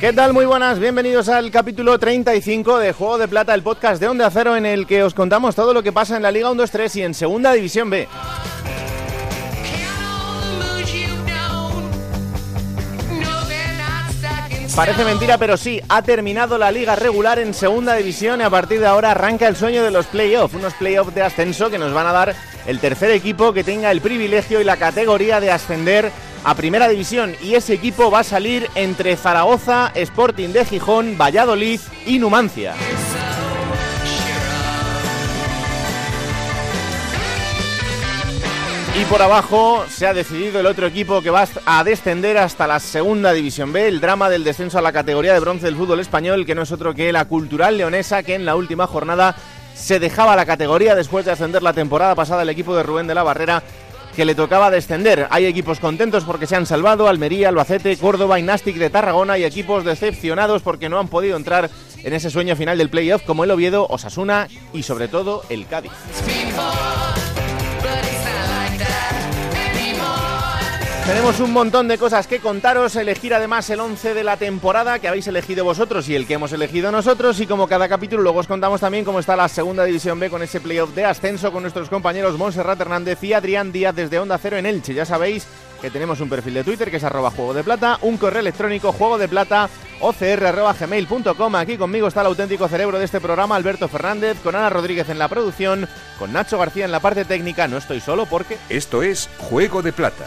¿Qué tal? Muy buenas, bienvenidos al capítulo 35 de Juego de Plata, el podcast de Onda Cero en el que os contamos todo lo que pasa en la Liga 1-2-3 y en Segunda División B. Parece mentira, pero sí, ha terminado la liga regular en segunda división y a partir de ahora arranca el sueño de los playoffs, unos playoffs de ascenso que nos van a dar el tercer equipo que tenga el privilegio y la categoría de ascender a primera división y ese equipo va a salir entre Zaragoza, Sporting de Gijón, Valladolid y Numancia. Y por abajo se ha decidido el otro equipo que va a descender hasta la segunda división B, el drama del descenso a la categoría de bronce del fútbol español, que no es otro que la cultural leonesa, que en la última jornada se dejaba la categoría después de ascender la temporada pasada el equipo de Rubén de la Barrera que le tocaba descender. Hay equipos contentos porque se han salvado, Almería, Albacete, Córdoba y Nastic de Tarragona y equipos decepcionados porque no han podido entrar en ese sueño final del playoff como el Oviedo, Osasuna y sobre todo el Cádiz. Tenemos un montón de cosas que contaros, elegir además el 11 de la temporada que habéis elegido vosotros y el que hemos elegido nosotros y como cada capítulo luego os contamos también cómo está la segunda división B con ese playoff de ascenso con nuestros compañeros Montserrat Hernández y Adrián Díaz desde Onda Cero en Elche. Ya sabéis que tenemos un perfil de Twitter que es arroba juego de plata, un correo electrónico juego de plata ocr.gmail.com. Aquí conmigo está el auténtico cerebro de este programa, Alberto Fernández, con Ana Rodríguez en la producción, con Nacho García en la parte técnica. No estoy solo porque... Esto es Juego de Plata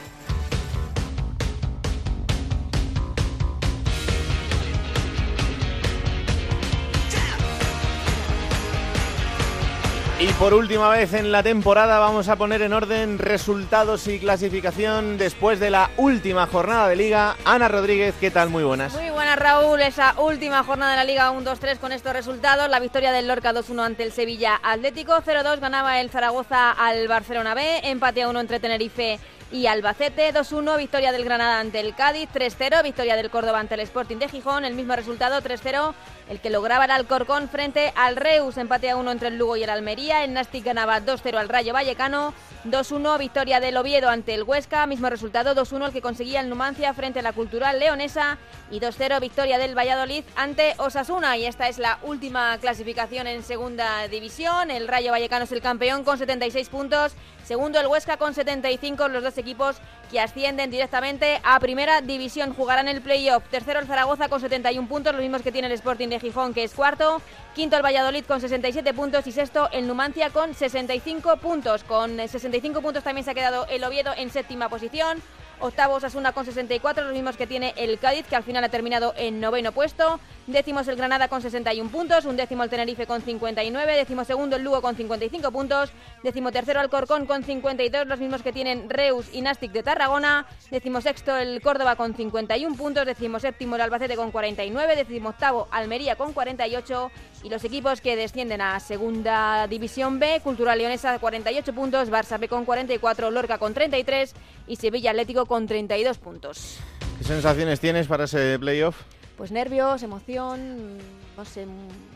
Y por última vez en la temporada vamos a poner en orden resultados y clasificación después de la última jornada de liga. Ana Rodríguez, ¿qué tal? Muy buenas. Muy buenas Raúl, esa última jornada de la liga 1-2-3 con estos resultados. La victoria del Lorca 2-1 ante el Sevilla Atlético, 0-2 ganaba el Zaragoza al Barcelona B, empate a 1 entre Tenerife y Albacete. 2-1, victoria del Granada ante el Cádiz. 3-0, victoria del Córdoba ante el Sporting de Gijón. El mismo resultado, 3-0, el que lograba el Alcorcón frente al Reus. Empate a 1 entre el Lugo y el Almería. El Nastic ganaba 2-0 al Rayo Vallecano. 2-1, victoria del Oviedo ante el Huesca. Mismo resultado, 2-1, el que conseguía el Numancia frente a la Cultural Leonesa. Y 2-0, victoria del Valladolid ante Osasuna. Y esta es la última clasificación en segunda división. El Rayo Vallecano es el campeón con 76 puntos. Segundo el Huesca con 75, los dos equipos que ascienden directamente a primera división. Jugarán el playoff. Tercero el Zaragoza con 71 puntos, los mismos que tiene el Sporting de Gijón, que es cuarto. Quinto el Valladolid con 67 puntos y sexto el Numancia con 65 puntos. Con 65 puntos también se ha quedado el Oviedo en séptima posición. Octavo Osasuna con 64, los mismos que tiene el Cádiz, que al final ha terminado en noveno puesto. Décimo el Granada con 61 puntos, un décimo el Tenerife con 59, décimo segundo el Lugo con 55 puntos, décimo tercero Alcorcón con 52, los mismos que tienen Reus y Nastic de Tarragona, décimo sexto el Córdoba con 51 puntos, décimo séptimo el Albacete con 49, décimo octavo Almería con 48 y los equipos que descienden a Segunda División B, Cultural Leonesa 48 puntos, Barça B con 44, Lorca con 33 y Sevilla Atlético con 32 puntos. ¿Qué sensaciones tienes para ese playoff? Pues nervios, emoción, no sé,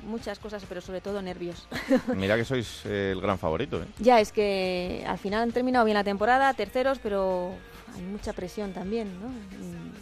muchas cosas, pero sobre todo nervios. Mira que sois eh, el gran favorito. ¿eh? Ya, es que al final han terminado bien la temporada, terceros, pero hay mucha presión también, ¿no?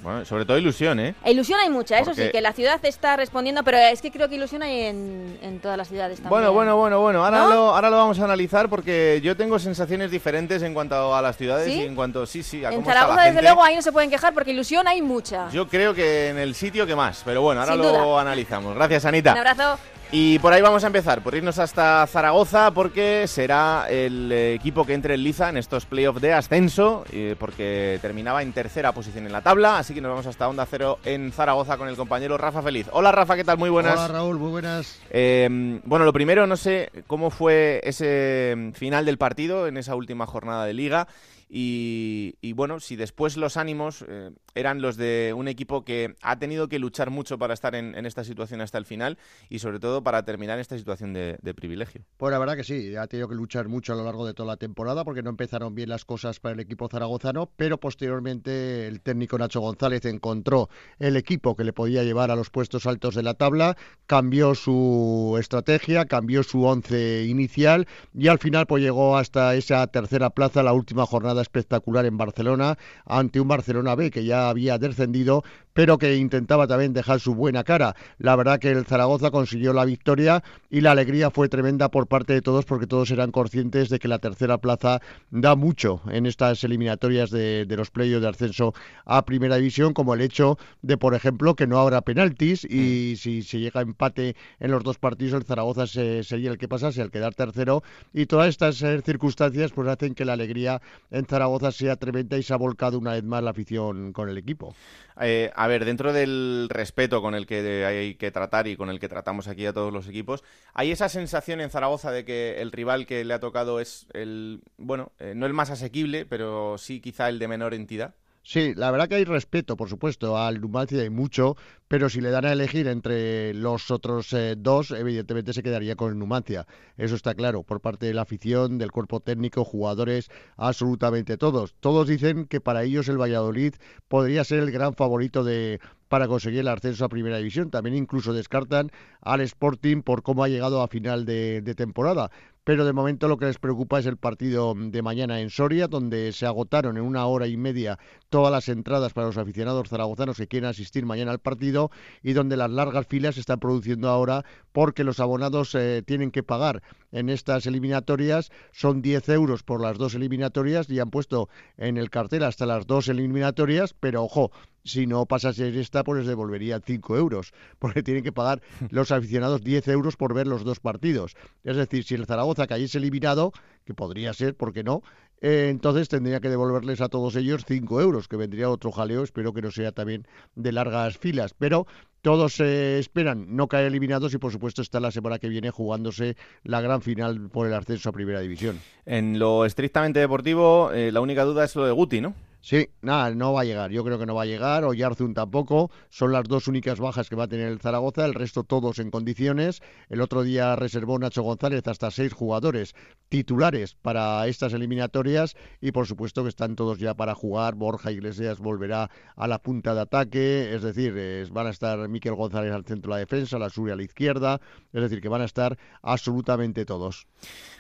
Bueno, sobre todo ilusión, ¿eh? E ilusión hay mucha, eso sí, que la ciudad está respondiendo, pero es que creo que ilusión hay en, en todas las ciudades también. Bueno, bueno, bueno, bueno, ahora, lo, ahora lo vamos a analizar porque yo tengo sensaciones diferentes en cuanto a las ciudades y en cuanto, sí, sí, a En cómo Zaragoza, está la desde gente. luego, ahí no se pueden quejar porque ilusión hay mucha. Yo creo que en el sitio que más, pero bueno, ahora Sin lo duda. analizamos. Gracias, Anita. Un abrazo. Y por ahí vamos a empezar, por irnos hasta Zaragoza, porque será el equipo que entre en liza en estos playoffs de ascenso, eh, porque terminaba en tercera posición en la tabla, así que nos vamos hasta Onda Cero en Zaragoza con el compañero Rafa Feliz. Hola Rafa, ¿qué tal? Muy buenas. Hola Raúl, muy buenas. Eh, bueno, lo primero, no sé cómo fue ese mm, final del partido en esa última jornada de liga y, y, bueno, si después los ánimos, eh, eran los de un equipo que ha tenido que luchar mucho para estar en, esta situación hasta el final y sobre todo para terminar esta situación de, privilegio. Pues la verdad que sí, ha tenido que luchar mucho a lo largo de toda la temporada porque no empezaron bien las cosas para el equipo zaragozano, pero posteriormente el técnico Nacho González encontró el equipo que le podía llevar a los puestos altos de la tabla, cambió su estrategia, cambió su once inicial y al final pues llegó hasta esa tercera plaza, la última jornada espectacular en Barcelona ante un Barcelona B que ya había descendido, pero que intentaba también dejar su buena cara. La verdad que el Zaragoza consiguió la victoria y la alegría fue tremenda por parte de todos porque todos eran conscientes de que la tercera plaza da mucho en estas eliminatorias de, los playos de ascenso a Primera División, como el hecho de, por ejemplo, que no habrá penaltis y mm. si se llega a empate en los dos partidos, el Zaragoza sería el que pasase al quedar tercero y todas estas eh, circunstancias pues hacen que la alegría en Zaragoza sea tremenda y se ha volcado una vez más la afición con el equipo. Eh, a ver, dentro del respeto con el que hay que tratar y con el que tratamos aquí a todos los equipos, ¿hay esa sensación en Zaragoza de que el rival que le ha tocado es el, bueno, eh, no el más asequible, pero sí quizá el de menor entidad? Sí, la verdad que hay respeto, por supuesto, al Numancia hay mucho, pero si le dan a elegir entre los otros eh, dos, evidentemente se quedaría con el Numancia. Eso está claro, por parte de la afición, del cuerpo técnico, jugadores, absolutamente todos. Todos dicen que para ellos el Valladolid podría ser el gran favorito de, para conseguir el ascenso a Primera División. También incluso descartan al Sporting por cómo ha llegado a final de temporada pero de momento lo que les preocupa es el partido de mañana en Soria, donde se agotaron en una hora y media todas las entradas para los aficionados zaragozanos que quieren asistir mañana al partido y donde las largas filas se están produciendo ahora porque los abonados eh, tienen que pagar en estas eliminatorias. Son 10 euros por las dos eliminatorias y han puesto en el cartel hasta las dos eliminatorias, pero ojo, si no pasase esta, pues les devolverían 5 euros, porque tienen que pagar los aficionados 10 euros por ver los dos partidos. Es decir, si el Zaragoza cayese eliminado, que podría ser, ¿por qué no? Eh, entonces tendría que devolverles a todos ellos 5 euros, que vendría otro jaleo, espero que no sea también de largas filas. Pero todos se esperan no caer eliminados y por supuesto está la semana que viene jugándose la gran final por el ascenso a Primera División. En lo estrictamente deportivo, eh, la única duda es lo de Guti, ¿no? Sí, nada, no va a llegar. Yo creo que no va a llegar. O Yarzun tampoco. Son las dos únicas bajas que va a tener el Zaragoza. El resto todos en condiciones. El otro día reservó Nacho González hasta seis jugadores titulares para estas eliminatorias. Y por supuesto que están todos ya para jugar. Borja Iglesias volverá a la punta de ataque. Es decir, van a estar Miquel González al centro de la defensa, la Suri a la izquierda. Es decir, que van a estar absolutamente todos.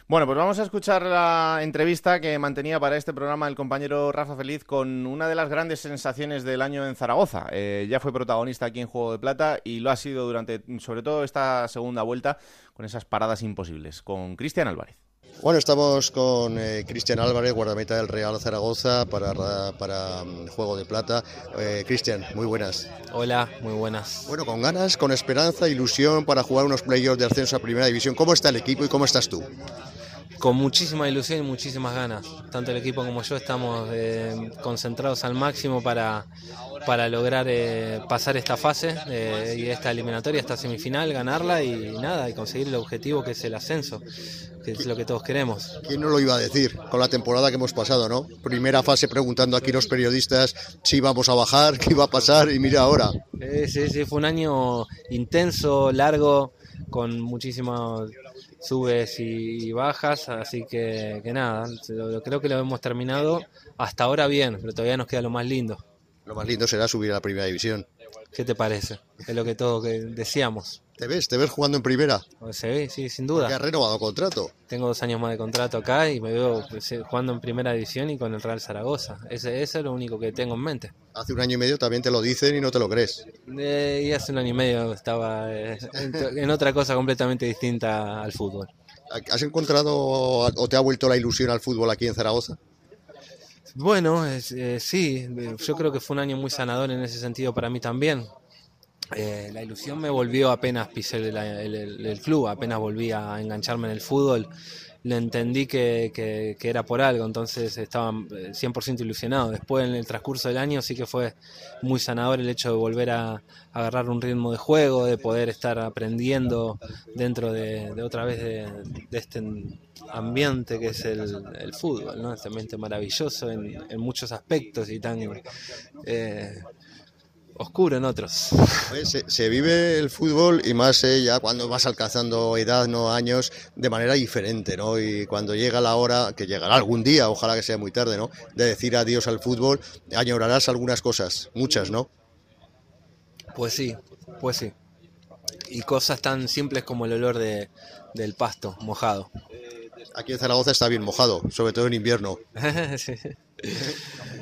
Bueno, pues vamos a escuchar la entrevista que mantenía para este programa el compañero Rafa Feliz con una de las grandes sensaciones del año en Zaragoza. Eh, ya fue protagonista aquí en Juego de Plata y lo ha sido durante, sobre todo, esta segunda vuelta con esas paradas imposibles, con Cristian Álvarez. Bueno, estamos con eh, Cristian Álvarez, guardameta del Real Zaragoza para, para mm, Juego de Plata. Eh, Cristian, muy buenas. Hola, muy buenas. Bueno, con ganas, con esperanza, ilusión para jugar unos playoffs de ascenso a Primera División. ¿Cómo está el equipo y cómo estás tú? Con muchísima ilusión y muchísimas ganas. Tanto el equipo como yo estamos eh, concentrados al máximo para, para lograr eh, pasar esta fase eh, y esta eliminatoria, esta semifinal, ganarla y nada, y conseguir el objetivo que es el ascenso, que es lo que todos queremos. ¿Quién no lo iba a decir con la temporada que hemos pasado, no? Primera fase preguntando aquí los periodistas si íbamos a bajar, qué iba a pasar y mira ahora. sí, sí, fue un año intenso, largo, con muchísimos subes y bajas, así que, que nada, creo que lo hemos terminado hasta ahora bien, pero todavía nos queda lo más lindo. Lo más lindo será subir a la primera división. ¿Qué te parece? Es lo que todos decíamos. ¿Te ves? ¿Te ves jugando en primera? Sí, sí, sin duda. ¿Has renovado contrato? Tengo dos años más de contrato acá y me veo pues, eh, jugando en primera división y con el Real Zaragoza. Ese, ese, es lo único que tengo en mente. Hace un año y medio también te lo dicen y no te lo crees. Eh, y hace un año y medio estaba eh, en otra cosa completamente distinta al fútbol. ¿Has encontrado o te ha vuelto la ilusión al fútbol aquí en Zaragoza? Bueno, eh, sí, yo creo que fue un año muy sanador en ese sentido para mí también. Eh, la ilusión me volvió apenas pisé el, club, apenas volví a engancharme en el fútbol. Le entendí que, que, era por algo, entonces estaba 100% eh, ilusionado. Después en el transcurso del año sí que fue muy sanador el hecho de volver a, agarrar un ritmo de juego, de poder estar aprendiendo dentro de, otra vez de, este ambiente que es el, fútbol, ¿no? este ambiente maravilloso en, en muchos aspectos y tan... Eh, oscuro en otros. Se, vive el fútbol y más eh, ya cuando vas alcanzando edad, no años, de manera diferente, ¿no? Y cuando llega la hora, que llegará algún día, ojalá que sea muy tarde, ¿no? De decir adiós al fútbol, añorarás algunas cosas, muchas, ¿no? Pues sí, pues sí. Y cosas tan simples como el olor de, del pasto mojado. Aquí en Zaragoza está bien mojado, sobre todo en invierno. sí.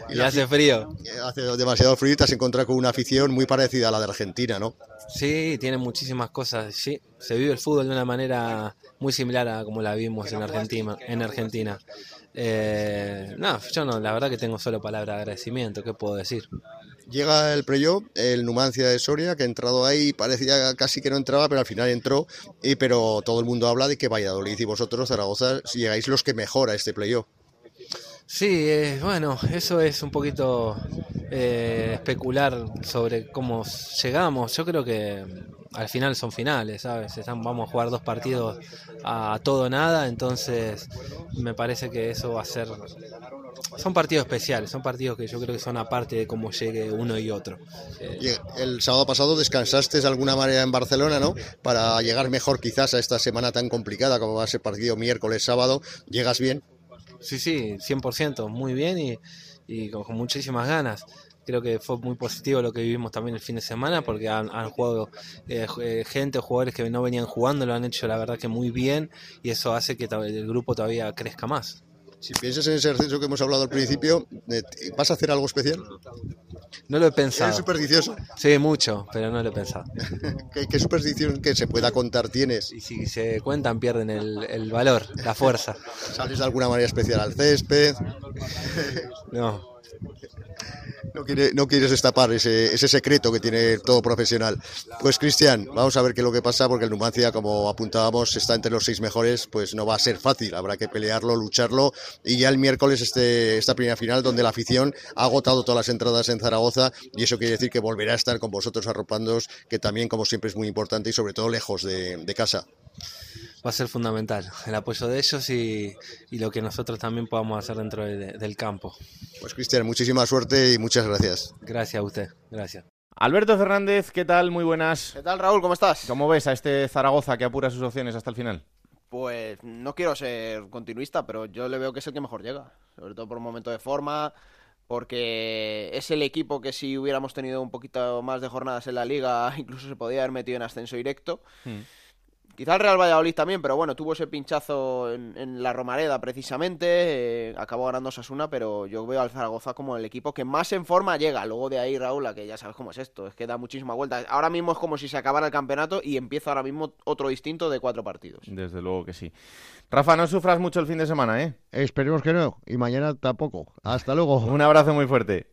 Y, hace frío. Hace demasiado frío y te has encontrado con una afición muy parecida a la de Argentina, ¿no? Sí, tiene muchísimas cosas. Sí, se vive el fútbol de una manera muy similar a como la vimos en Argentina. En Argentina. Eh, no, yo no, la verdad que tengo solo palabra de agradecimiento, ¿qué puedo decir? Llega el playoff, el Numancia de Soria, que ha entrado ahí, parecía casi que no entraba, pero al final entró, y, pero todo el mundo habla de que Valladolid y vosotros, Zaragoza, llegáis los que mejora este playoff. Sí, eh, bueno, eso es un poquito eh, especular sobre cómo llegamos. Yo creo que al final son finales, ¿sabes? vamos a jugar dos partidos a, todo nada, entonces me parece que eso va a ser... Son partidos especiales, son partidos que yo creo que son aparte de cómo llegue uno y otro. el sábado pasado descansaste de alguna manera en Barcelona, ¿no? Para llegar mejor quizás a esta semana tan complicada como va a ser partido miércoles, sábado. ¿Llegas bien? Sí, sí, 100%, muy bien y, con, muchísimas ganas. Creo que fue muy positivo lo que vivimos también el fin de semana porque han, jugado eh, eh, gente o jugadores que no venían jugando, lo han hecho la verdad que muy bien y eso hace que el grupo todavía crezca más. Si piensas en ese ascenso que hemos hablado al principio, eh, ¿vas a hacer algo especial? No lo he pensado. ¿Eres supersticioso? Sí, mucho, pero no lo he pensado. ¿Qué, superstición que se pueda contar tienes? Y si se cuentan pierden el, el valor, la fuerza. ¿Sales de alguna manera especial al césped? No, no, no quieres destapar ese, secreto que tiene todo profesional. Pues Cristian, vamos a ver qué es lo que pasa, porque el Numancia, como apuntábamos, está entre los seis mejores, pues no va a ser fácil, habrá que pelearlo, lucharlo, y ya el miércoles este, esta primera final, donde la afición ha agotado todas las entradas en Zaragoza, y eso quiere decir que volverá a estar con vosotros arropándoos, que también, como siempre, es muy importante, y sobre todo lejos de casa va a ser fundamental el apoyo de ellos y, lo que nosotros también podamos hacer dentro del campo. Pues Cristian, muchísima suerte y muchas gracias. Gracias a usted, gracias. Alberto Fernández, ¿qué tal? Muy buenas. ¿Qué tal, Raúl? ¿Cómo estás? ¿Cómo ves a este Zaragoza que apura sus opciones hasta el final? Pues no quiero ser continuista, pero yo le veo que es el que mejor llega, sobre todo por un momento de forma, porque es el equipo que si hubiéramos tenido un poquito más de jornadas en la liga, incluso se podía haber metido en ascenso directo. Hmm. Quizá el Real Valladolid también, pero bueno, tuvo ese pinchazo en, la Romareda precisamente, eh, acabó ganando Sasuna, pero yo veo al Zaragoza como el equipo que más en forma llega. Luego de ahí, Raúl, a que ya sabes cómo es esto, es que da muchísima vuelta. Ahora mismo es como si se acabara el campeonato y empieza ahora mismo otro distinto de cuatro partidos. Desde luego que sí. Rafa, no sufras mucho el fin de semana, ¿eh? Esperemos que no, y mañana tampoco. Hasta luego. Un abrazo muy fuerte.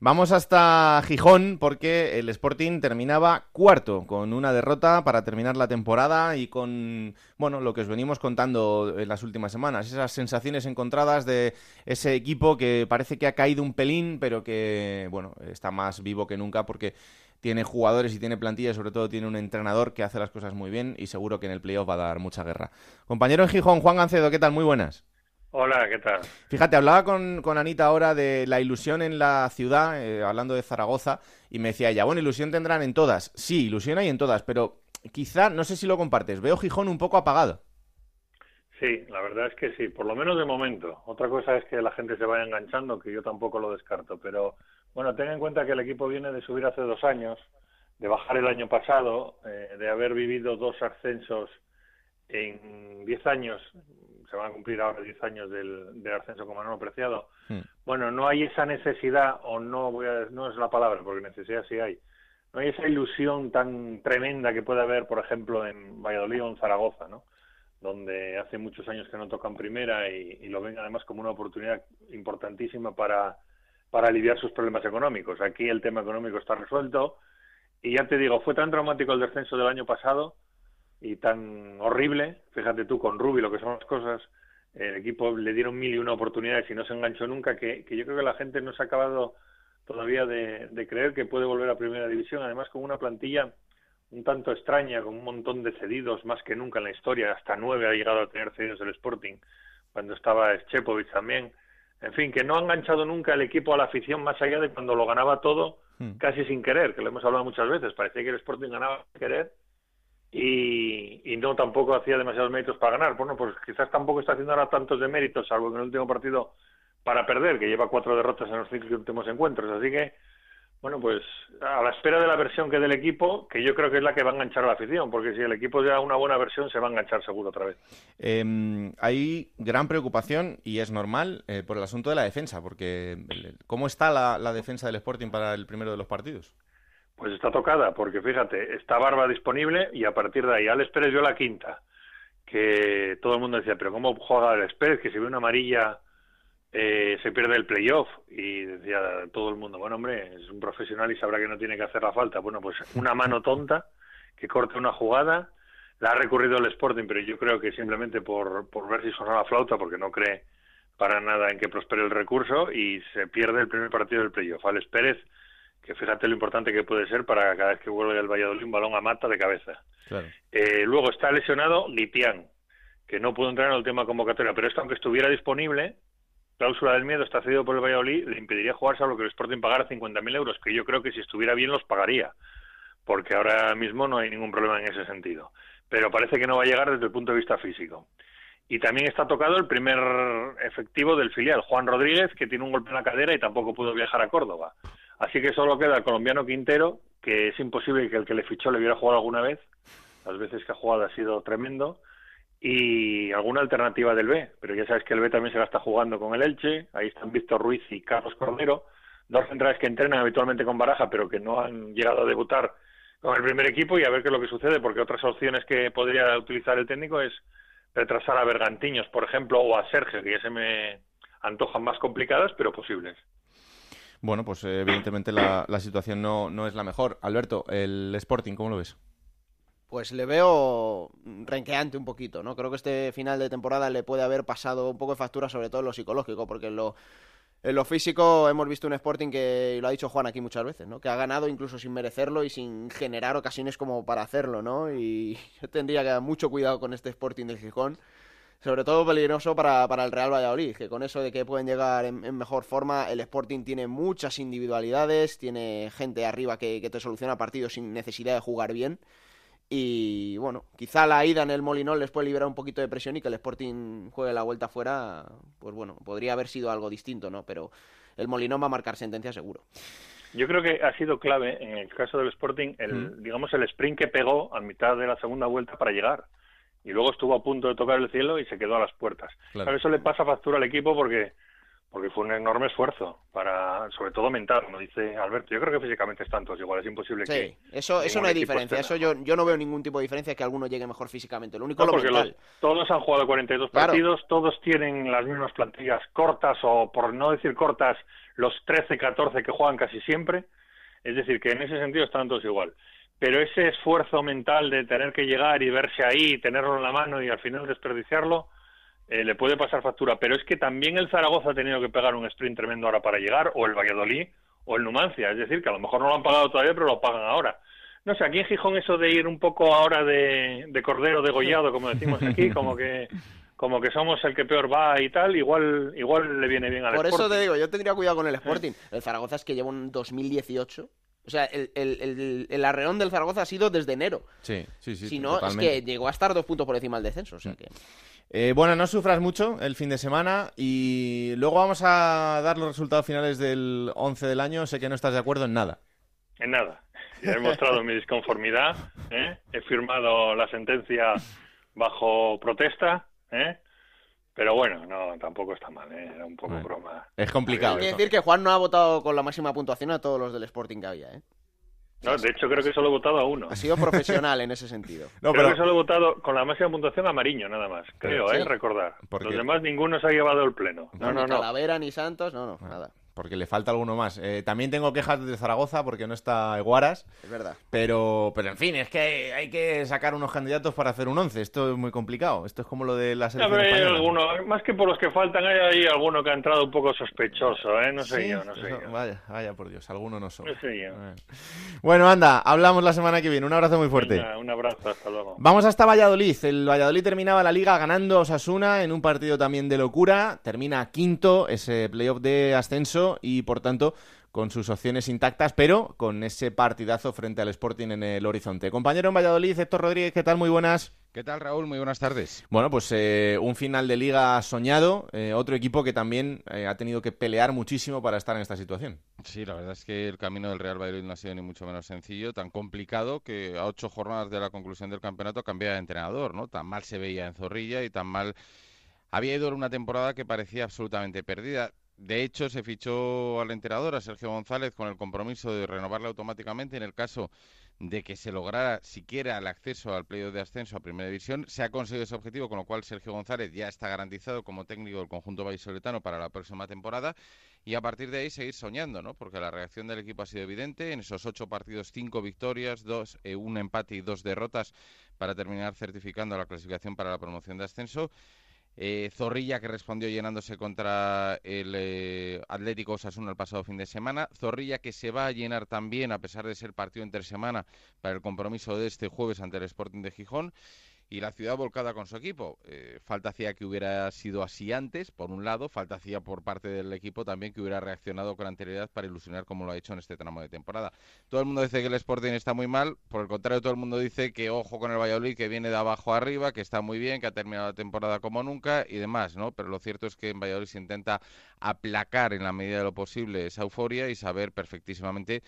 Vamos hasta Gijón porque el Sporting terminaba cuarto con una derrota para terminar la temporada y con, bueno, lo que os venimos contando en las últimas semanas, esas sensaciones encontradas de ese equipo que parece que ha caído un pelín, pero que, bueno, está más vivo que nunca porque tiene jugadores y tiene plantilla y sobre todo tiene un entrenador que hace las cosas muy bien y seguro que en el playoff va a dar mucha guerra. Compañero en Gijón, Juan Gancedo, ¿qué tal? Muy buenas. Hola, ¿qué tal? Fíjate, hablaba con, con Anita ahora de la ilusión en la ciudad, eh, hablando de Zaragoza, y me decía ella, bueno, ilusión tendrán en todas. Sí, ilusión hay en todas, pero quizá, no sé si lo compartes, veo Gijón un poco apagado. Sí, la verdad es que sí, por lo menos de momento. Otra cosa es que la gente se vaya enganchando, que yo tampoco lo descarto, pero bueno, ten en cuenta que el equipo viene de subir hace dos años, de bajar el año pasado, eh, de haber vivido dos ascensos en diez años, se van a cumplir ahora 10 años del, ascenso como no Preciado. Hmm. Bueno, no hay esa necesidad, o no voy a, no es la palabra, porque necesidad sí hay, no hay esa ilusión tan tremenda que puede haber, por ejemplo, en Valladolid o en Zaragoza, ¿no? donde hace muchos años que no tocan primera y, lo ven además como una oportunidad importantísima para, para aliviar sus problemas económicos. Aquí el tema económico está resuelto y ya te digo, fue tan dramático el descenso del año pasado y tan horrible, fíjate tú con Rubi lo que son las cosas, el equipo le dieron mil y una oportunidades y no se enganchó nunca, que, que yo creo que la gente no se ha acabado todavía de, de, creer que puede volver a primera división, además con una plantilla un tanto extraña, con un montón de cedidos, más que nunca en la historia, hasta nueve ha llegado a tener cedidos el Sporting, cuando estaba Schepovic también. En fin, que no ha enganchado nunca el equipo a la afición más allá de cuando lo ganaba todo hmm. casi sin querer, que lo hemos hablado muchas veces. Parecía que el Sporting ganaba sin querer y, no tampoco hacía demasiados méritos para ganar. Bueno, pues quizás tampoco está haciendo ahora tantos de méritos, salvo en el último partido para perder, que lleva cuatro derrotas en los cinco últimos encuentros. Así que bueno, pues a la espera de la versión que del equipo, que yo creo que es la que va a enganchar a la afición, porque si el equipo da una buena versión, se va a enganchar seguro otra vez. Em, hay gran preocupación, y es normal, eh, por el asunto de la defensa, porque ¿cómo está la, defensa del Sporting para el primero de los partidos? Pues está tocada, porque fíjate, está Barba disponible y a partir de ahí Alex Pérez dio la quinta, que todo el mundo decía, pero ¿cómo juega Alex Pérez? Que si ve una amarilla eh, se pierde el playoff y decía todo el mundo, bueno hombre, es un profesional y sabrá que no tiene que hacer la falta. Bueno, pues una mano tonta que corta una jugada, la ha recurrido el Sporting, pero yo creo que simplemente por, por ver si sonaba la flauta, porque no cree para nada en que prospere el recurso y se pierde el primer partido del playoff. Alex Pérez, que fíjate lo importante que puede ser para cada vez que vuelve el Valladolid un balón a mata de cabeza. Eh, luego está lesionado Litián, que no pudo entrar en el tema convocatoria, pero esto aunque estuviera disponible, cláusula del miedo está cedido por el Valladolid, le impediría jugarse a lo que el Sporting pagara 50.000 euros, que yo creo que si estuviera bien los pagaría, porque ahora mismo no hay ningún problema en ese sentido. Pero parece que no va a llegar desde el punto de vista físico. Y también está tocado el primer efectivo del filial, Juan Rodríguez, que tiene un golpe en la cadera y tampoco pudo viajar a Córdoba. Así que solo queda el colombiano Quintero, que es imposible que el que le fichó le hubiera jugado alguna vez. Las veces que ha jugado ha sido tremendo y alguna alternativa del B, pero ya sabes que el B también se la está jugando con el Elche, ahí están Víctor Ruiz y Carlos Cordero, dos centrales que entrenan habitualmente con Baraja, pero que no han llegado a debutar con el primer equipo y a ver qué es lo que sucede, porque otras opciones que podría utilizar el técnico es retrasar a Bergantiños, por ejemplo, o a Sergio, que ya se me antojan más complicadas, pero posibles. Bueno, pues evidentemente la, la situación no, no es la mejor. Alberto, el Sporting, ¿cómo lo ves? pues le veo renqueante un poquito, ¿no? Creo que este final de temporada le puede haber pasado un poco de factura, sobre todo en lo psicológico, porque en lo, lo físico hemos visto un Sporting que, lo ha dicho Juan aquí muchas veces, ¿no? Que ha ganado incluso sin merecerlo y sin generar ocasiones como para hacerlo, ¿no? Y yo tendría que dar mucho cuidado con este Sporting del Gijón. Sobre todo peligroso para, para el Real Valladolid, que con eso de que pueden llegar en, mejor forma, el Sporting tiene muchas individualidades, tiene gente arriba que, que te soluciona partidos sin necesidad de jugar bien. Y bueno, quizá la ida en el Molinón les puede liberar un poquito de presión y que el Sporting juegue la vuelta fuera, pues bueno, podría haber sido algo distinto, ¿no? Pero el Molinón va a marcar sentencia seguro. Yo creo que ha sido clave en el caso del Sporting el, digamos, el sprint que pegó a mitad de la segunda vuelta para llegar. Y luego estuvo a punto de tocar el cielo y se quedó a las puertas. Claro. eso le pasa factura al equipo porque porque fue un enorme esfuerzo para, sobre todo mental, como dice Alberto. Yo creo que físicamente están todos igual, es imposible sí, que. eso, eso no hay diferencia, eso yo, yo no veo ningún tipo de diferencia que alguno llegue mejor físicamente. Lo único lo mental. todos han jugado 42 partidos, todos tienen las mismas plantillas cortas o, por no decir cortas, los 13, 14 que juegan casi siempre. Es decir, que en ese sentido están todos igual. Pero ese esfuerzo mental de tener que llegar y verse ahí, tenerlo en la mano y al final desperdiciarlo eh, le puede pasar factura, pero es que también el Zaragoza ha tenido que pegar un sprint tremendo ahora para llegar, o el Valladolid, o el Numancia, es decir, que a lo mejor no lo han pagado todavía, pero lo pagan ahora. No sé, aquí en Gijón eso de ir un poco ahora de, de cordero degollado, como decimos aquí, como que como que somos el que peor va y tal, igual igual le viene bien al Por eso te digo, yo tendría cuidado con el Sporting. El Zaragoza es que lleva un 2018 o sea, el, el, el, arreón del Zaragoza ha sido desde enero. Sí, sí, sí. Si no, es que llegó a estar dos puntos por encima del descenso. O sea mm. que... Eh, bueno, no sufras mucho el fin de semana y luego vamos a dar los resultados finales del 11 del año. Sé que no estás de acuerdo en nada. En nada. he mostrado mi disconformidad. ¿eh? He firmado la sentencia bajo protesta. ¿eh? Pero bueno, no, tampoco está mal, ¿eh? era un poco broma. Es complicado. Hay que decir que Juan no ha votado con la máxima puntuación a todos los del Sporting que había, ¿eh? No, de hecho creo que solo he votado a uno. Ha sido profesional en ese sentido. No, creo que solo he votado con la máxima puntuación a Mariño, nada más. Creo, ¿eh? Recordar. Los demás ninguno se ha llevado el pleno. No, no, no. Ni Calavera, ni Santos, no, no, nada. Porque le falta alguno más. Eh, también tengo quejas de Zaragoza porque no está Eguaras. Es verdad. Pero, pero en fin, es que hay, que sacar unos candidatos para hacer un once. Esto es muy complicado. Esto es como lo de la selección hay española. alguno, más que por los que faltan, hay ahí alguno que ha entrado un poco sospechoso, ¿eh? No sé yo, no sé yo. Vaya, vaya por Dios, alguno no son. No sé yo. Bueno, anda, hablamos la semana que viene. Un abrazo muy fuerte. un abrazo, hasta luego. Vamos hasta Valladolid. El Valladolid terminaba la liga ganando a Osasuna en un partido también de locura. Termina quinto ese playoff de ascenso y por tanto con sus opciones intactas, pero con ese partidazo frente al Sporting en el horizonte. Compañero en Valladolid, Héctor Rodríguez, ¿qué tal? Muy buenas. ¿Qué tal, Raúl? Muy buenas tardes. Bueno, pues eh, un final de liga soñado, eh, otro equipo que también eh, ha tenido que pelear muchísimo para estar en esta situación. Sí, la verdad es que el camino del Real Valladolid no ha sido ni mucho menos sencillo, tan complicado que a ocho jornadas de la conclusión del campeonato cambia de entrenador, ¿no? Tan mal se veía en Zorrilla y tan mal había ido una temporada que parecía absolutamente perdida. De hecho, se fichó al entrenador, a Sergio González, con el compromiso de renovarle automáticamente en el caso de que se lograra siquiera el acceso al playoff de ascenso a Primera División. Se ha conseguido ese objetivo, con lo cual Sergio González ya está garantizado como técnico del conjunto vallisoletano para la próxima temporada. Y a partir de ahí seguir soñando, ¿no? Porque la reacción del equipo ha sido evidente. En esos ocho partidos, cinco victorias, dos, eh, un empate y dos derrotas para terminar certificando la clasificación para la promoción de ascenso. Eh, Zorrilla que respondió llenándose contra el eh, Atlético Osasuna el pasado fin de semana. Zorrilla que se va a llenar también, a pesar de ser partido entre semana, para el compromiso de este jueves ante el Sporting de Gijón y la ciudad volcada con su equipo. Eh, falta hacía que hubiera sido así antes, por un lado, falta hacía por parte del equipo también que hubiera reaccionado con anterioridad para ilusionar como lo ha hecho en este tramo de temporada. Todo el mundo dice que el Sporting está muy mal, por el contrario, todo el mundo dice que ojo con el Valladolid, que viene de abajo arriba, que está muy bien, que ha terminado la temporada como nunca y demás, ¿no? Pero lo cierto es que en Valladolid se intenta aplacar en la medida de lo posible esa euforia y saber perfectísimamente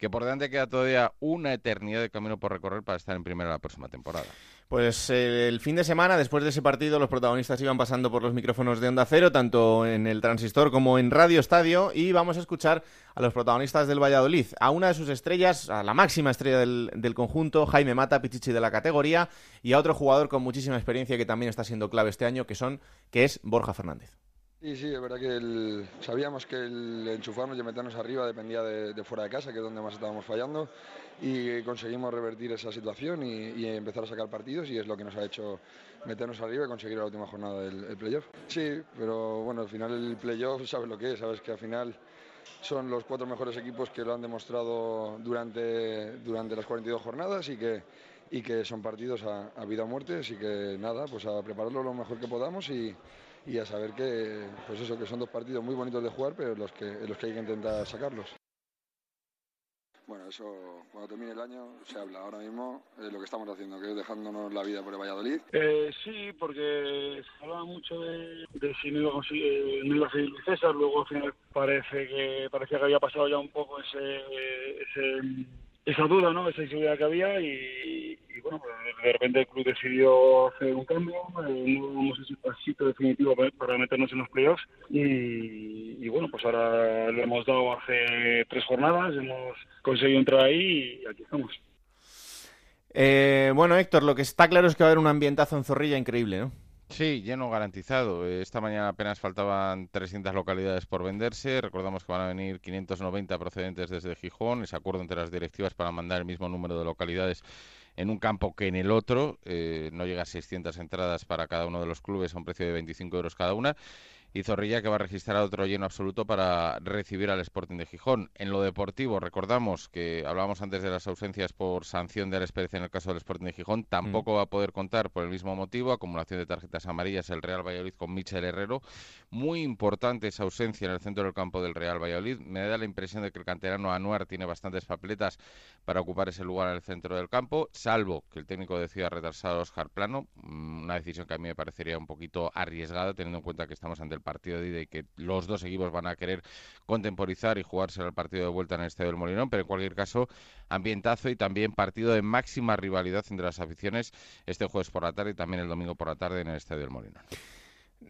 que por delante queda todavía una eternidad de camino por recorrer para estar en primera la próxima temporada. Pues eh, el fin de semana, después de ese partido, los protagonistas iban pasando por los micrófonos de Onda Cero, tanto en el transistor como en Radio Estadio, y vamos a escuchar a los protagonistas del Valladolid, a una de sus estrellas, a la máxima estrella del, del conjunto, Jaime Mata, Pichichi de la categoría, y a otro jugador con muchísima experiencia que también está siendo clave este año, que son, que es Borja Fernández. Sí, sí, es verdad que sabíamos que el enchufarnos y meternos arriba dependía de, fuera de casa, que es donde más estábamos fallando, y conseguimos revertir esa situación y, empezar a sacar partidos, y es lo que nos ha hecho meternos arriba y conseguir la última jornada del playoff. Sí, pero bueno, al final el playoff sabes lo que es, sabes que al final son los cuatro mejores equipos que lo han demostrado durante, durante las 42 jornadas y que, y que son partidos a, a vida o muerte, así que nada, pues a prepararlo lo mejor que podamos y y a saber que, pues eso, que son dos partidos muy bonitos de jugar, pero los que, los que hay que intentar sacarlos. Bueno, eso cuando termine el año se habla. Ahora mismo es lo que estamos haciendo, que es dejándonos la vida por el Valladolid. Eh, sí, porque se hablaba mucho de, si no iba, a conseguir, no iba a seguir César, luego al final parece que parecía que había pasado ya un poco ese, ese esa duda, ¿no? Esa inseguridad que había y, bueno, pues de repente el club decidió hacer un cambio, eh, no hemos hecho el pasito definitivo para meternos en los playoffs y, bueno, pues ahora lo hemos dado hace tres jornadas, hemos conseguido entrar ahí y aquí estamos. Eh, bueno, Héctor, lo que está claro es que va a haber un ambientazo en Zorrilla increíble, ¿no? Sí, lleno garantizado. Esta mañana apenas faltaban 300 localidades por venderse. Recordamos que van a venir 590 procedentes desde Gijón. Ese acuerdo entre las directivas para mandar el mismo número de localidades en un campo que en el otro. Eh, no llega a 600 entradas para cada uno de los clubes a un precio de 25 euros cada una y Zorrilla que va a registrar otro lleno absoluto para recibir al Sporting de Gijón. En lo deportivo, recordamos que hablábamos antes de las ausencias por sanción de Alex Pérez en el caso del Sporting de Gijón, tampoco mm. va a poder contar por el mismo motivo, acumulación de tarjetas amarillas el Real Valladolid con Michel Herrero. Muy importante esa ausencia en el centro del campo del Real Valladolid. Me da la impresión de que el canterano Anuar tiene bastantes papeletas para ocupar ese lugar en el centro del campo, salvo que el técnico decida retrasar a Oscar Plano, mm, una decisión que a mí me parecería un poquito arriesgada teniendo en cuenta que estamos ante el partido de ida y que los dos equipos van a querer contemporizar y jugarse el partido de vuelta en el Estadio del Molinón, pero en cualquier caso, ambientazo y también partido de máxima rivalidad entre las aficiones este jueves por la tarde y también el domingo por la tarde en el Estadio del Molinón.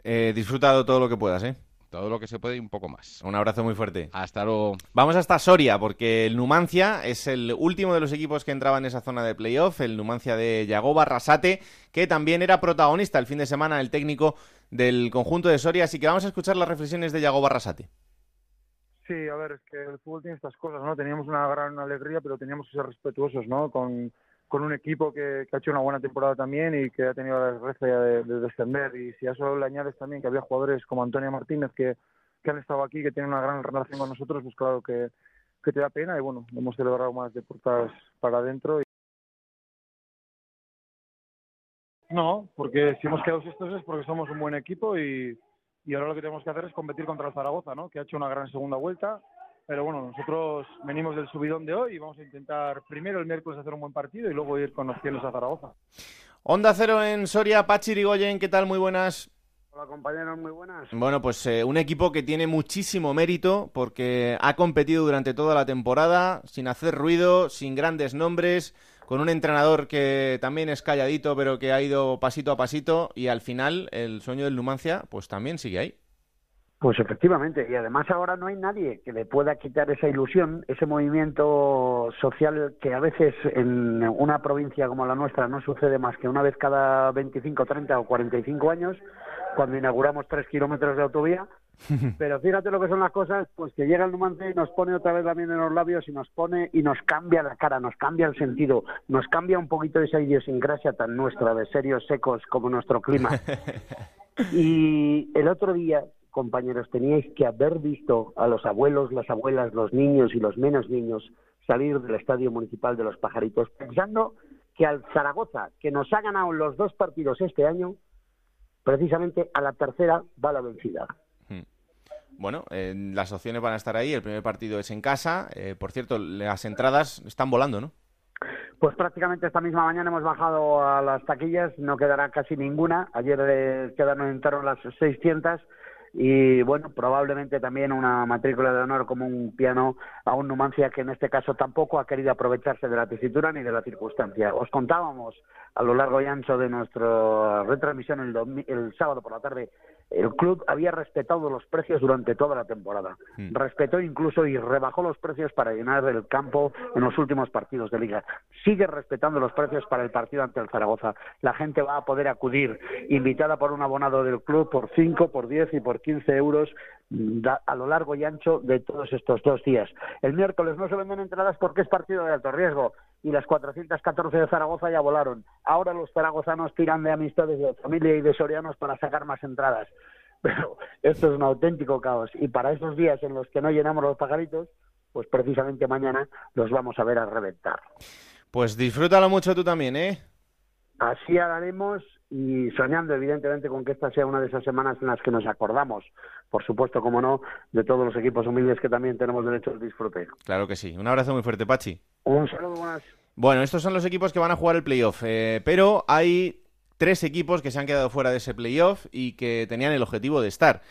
Eh, disfrutado todo lo que puedas, ¿eh? todo lo que se puede y un poco más. Un abrazo muy fuerte. Hasta luego. Vamos hasta Soria, porque el Numancia es el último de los equipos que entraba en esa zona de playoff, el Numancia de Yagoba Rasate, que también era protagonista el fin de semana, el técnico del conjunto de Soria. Así que vamos a escuchar las reflexiones de Yagoba Rasate. Sí, a ver, es que el fútbol tiene estas cosas, ¿no? Teníamos una gran alegría, pero teníamos que ser respetuosos, ¿no? Con, con un equipo que, ha hecho una buena temporada también y que ha tenido la desgracia de, descender. Y si a eso le añades también que había jugadores como Antonio Martínez que, que han estado aquí, que tienen una gran relación con nosotros, pues claro que, que te da pena y bueno, hemos celebrado más de para adentro. No, porque si hemos quedado estos es porque somos un buen equipo y, y ahora lo que tenemos que hacer es competir contra el Zaragoza, ¿no? que ha hecho una gran segunda vuelta. Pero bueno, nosotros venimos del subidón de hoy y vamos a intentar primero el miércoles hacer un buen partido y luego ir con los cielos a Zaragoza. Onda Cero en Soria, Pachi Rigoyen, ¿qué tal? Muy buenas. Hola compañeros, muy buenas. Bueno, pues eh, un equipo que tiene muchísimo mérito porque ha competido durante toda la temporada sin hacer ruido, sin grandes nombres, con un entrenador que también es calladito pero que ha ido pasito a pasito y al final el sueño del Numancia pues también sigue ahí. Pues efectivamente, y además ahora no hay nadie que le pueda quitar esa ilusión, ese movimiento social que a veces en una provincia como la nuestra no sucede más que una vez cada 25, 30 o 45 años, cuando inauguramos tres kilómetros de autovía. Pero fíjate lo que son las cosas, pues que llega el Numancia y nos pone otra vez la miel en los labios y nos pone y nos cambia la cara, nos cambia el sentido, nos cambia un poquito esa idiosincrasia tan nuestra de serios secos como nuestro clima. Y el otro día compañeros, teníais que haber visto a los abuelos, las abuelas, los niños y los menos niños salir del Estadio Municipal de los Pajaritos pensando que al Zaragoza, que nos ha ganado los dos partidos este año, precisamente a la tercera va la vencida. Bueno, eh, las opciones van a estar ahí. El primer partido es en casa. Eh, por cierto, las entradas están volando, ¿no? Pues prácticamente esta misma mañana hemos bajado a las taquillas, no quedará casi ninguna. Ayer eh, quedaron entraron las 600 y bueno, probablemente también una matrícula de honor como un piano a un Numancia que en este caso tampoco ha querido aprovecharse de la tesitura ni de la circunstancia. Os contábamos a lo largo y ancho de nuestra retransmisión el, el sábado por la tarde el club había respetado los precios durante toda la temporada. Hmm. Respetó incluso y rebajó los precios para llenar el campo en los últimos partidos de liga. Sigue respetando los precios para el partido ante el Zaragoza. La gente va a poder acudir, invitada por un abonado del club, por 5, por 10 y por 15 euros a lo largo y ancho de todos estos dos días. El miércoles no se venden entradas porque es partido de alto riesgo y las 414 de Zaragoza ya volaron. Ahora los zaragozanos tiran de amistades de familia y de sorianos para sacar más entradas. Pero esto es un auténtico caos y para esos días en los que no llenamos los pajaritos, pues precisamente mañana los vamos a ver a reventar. Pues disfrútalo mucho tú también, ¿eh? Así haremos y soñando evidentemente con que esta sea una de esas semanas en las que nos acordamos, por supuesto, como no, de todos los equipos humildes que también tenemos derecho al disfrute. Claro que sí. Un abrazo muy fuerte, Pachi. Un saludo, buenas. Bueno, estos son los equipos que van a jugar el playoff, eh, pero hay tres equipos que se han quedado fuera de ese playoff y que tenían el objetivo de estar.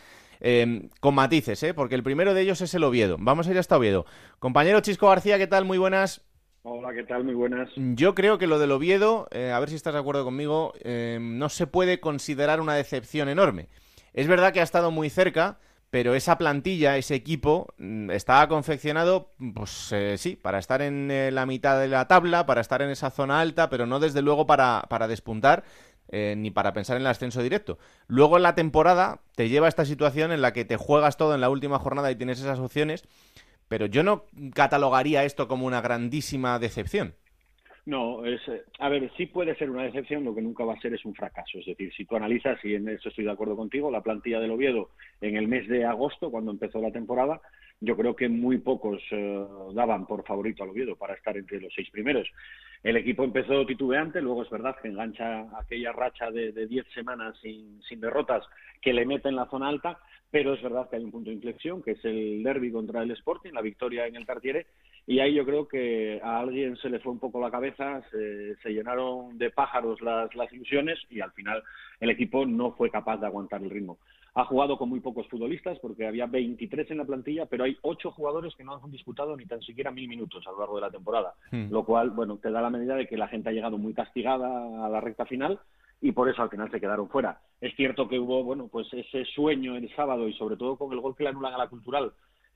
Eh, con matices, ¿eh? porque el primero de ellos es el Oviedo. Vamos a ir hasta Oviedo. Compañero Chisco García, ¿qué tal? Muy buenas. Hola, ¿qué tal? Muy buenas. Yo creo que lo del Oviedo, eh, a ver si estás de acuerdo conmigo, eh, no se puede considerar una decepción enorme. Es verdad que ha estado muy cerca, pero esa plantilla, ese equipo, mm, estaba confeccionado, pues eh, sí, para estar en la mitad de la tabla, para estar en esa zona alta, pero no desde luego para, para despuntar. ni para pensar en el ascenso directo. Luego en la temporada te lleva a esta situación en la que te juegas todo en la última jornada y tienes esas opciones pero yo no catalogaría esto como una grandísima decepción. No, es, eh, a ver, sí puede ser una decepción, lo que nunca va a ser es un fracaso. Es decir, si tú analizas, y en eso estoy de acuerdo contigo, la plantilla del Oviedo en el mes de agosto, cuando empezó la temporada, yo creo que muy pocos eh, daban por favorito al Oviedo para estar entre los seis primeros. El equipo empezó titubeante, luego es verdad que engancha aquella racha de, diez semanas sin, sin derrotas que le mete en la zona alta, pero es verdad que hay un punto de inflexión, que es el derby contra el Sporting, la victoria en el Tartiere, y ahí yo creo que a alguien se le fue un poco la cabeza, se, llenaron de pájaros las, las ilusiones y al final el equipo no fue capaz de aguantar el ritmo. Ha jugado con muy pocos futbolistas porque había 23 en la plantilla, pero hay 8 jugadores que no han disputado ni tan siquiera mil minutos a lo largo de la temporada, hmm. lo cual, bueno, te da la medida de que la gente ha llegado muy castigada a la recta final y por eso al final se quedaron fuera. Es cierto que hubo, bueno, pues ese sueño el sábado y sobre todo con el gol que le anulan a la cultural,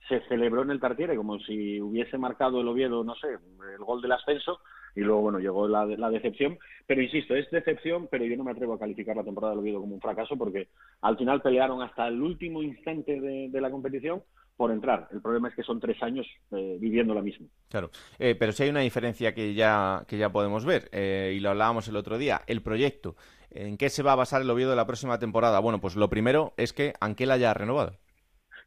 se celebró en el Tartiere como si hubiese marcado el Oviedo, no sé, el gol del ascenso, y luego, bueno, llegó la, la decepción. Pero insisto, es decepción, pero yo no me atrevo a calificar la temporada del Oviedo como un fracaso porque al final pelearon hasta el último instante de, la competición por entrar. El problema es que son tres años eh, viviendo la misma. Claro, eh, pero sí hay una diferencia que ya, que ya podemos ver, eh, y lo hablábamos el otro día, el proyecto. ¿En qué se va a basar el Oviedo de la próxima temporada? Bueno, pues lo primero es que Anquela ya ha renovado.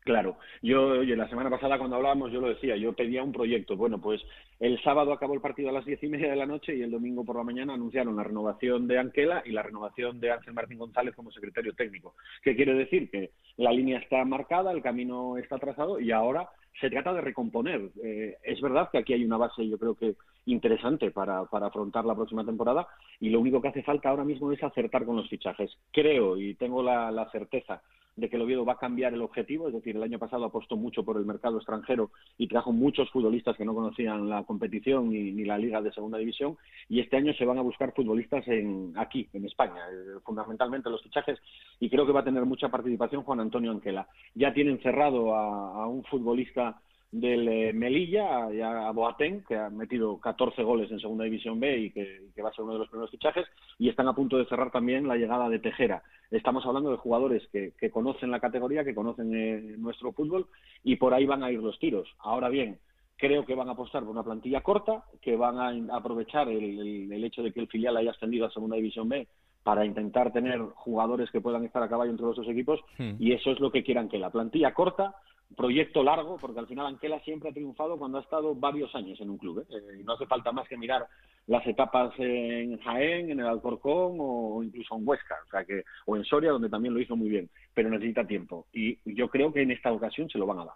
Claro, yo oye, la semana pasada cuando hablábamos yo lo decía, yo pedía un proyecto. Bueno, pues el sábado acabó el partido a las diez y media de la noche y el domingo por la mañana anunciaron la renovación de Anquela y la renovación de Ángel Martín González como secretario técnico. ¿Qué quiere decir? Que la línea está marcada, el camino está trazado y ahora se trata de recomponer. Eh, es verdad que aquí hay una base, yo creo que interesante para, para afrontar la próxima temporada y lo único que hace falta ahora mismo es acertar con los fichajes. Creo y tengo la, la certeza de que el Oviedo va a cambiar el objetivo, es decir, el año pasado apostó mucho por el mercado extranjero y trajo muchos futbolistas que no conocían la competición ni, ni la liga de segunda división. Y este año se van a buscar futbolistas en, aquí, en España, eh, fundamentalmente los fichajes. Y creo que va a tener mucha participación Juan Antonio Anquela. Ya tienen cerrado a, a un futbolista del eh, Melilla ya a Boateng, que ha metido 14 goles en Segunda División B y que, y que, va a ser uno de los primeros fichajes, y están a punto de cerrar también la llegada de Tejera. Estamos hablando de jugadores que, que conocen la categoría, que conocen eh, nuestro fútbol, y por ahí van a ir los tiros. Ahora bien, creo que van a apostar por una plantilla corta, que van a aprovechar el, el, el hecho de que el filial haya ascendido a Segunda División B para intentar tener jugadores que puedan estar a caballo entre los dos equipos, hmm. y eso es lo que quieran que la plantilla corta proyecto largo, porque al final Anquela siempre ha triunfado cuando ha estado varios años en un club. ¿eh? Eh, no hace falta más que mirar las etapas en Jaén, en el Alcorcón o incluso en Huesca, o sea que o en Soria donde también lo hizo muy bien, pero necesita tiempo y yo creo que en esta ocasión se lo van a dar.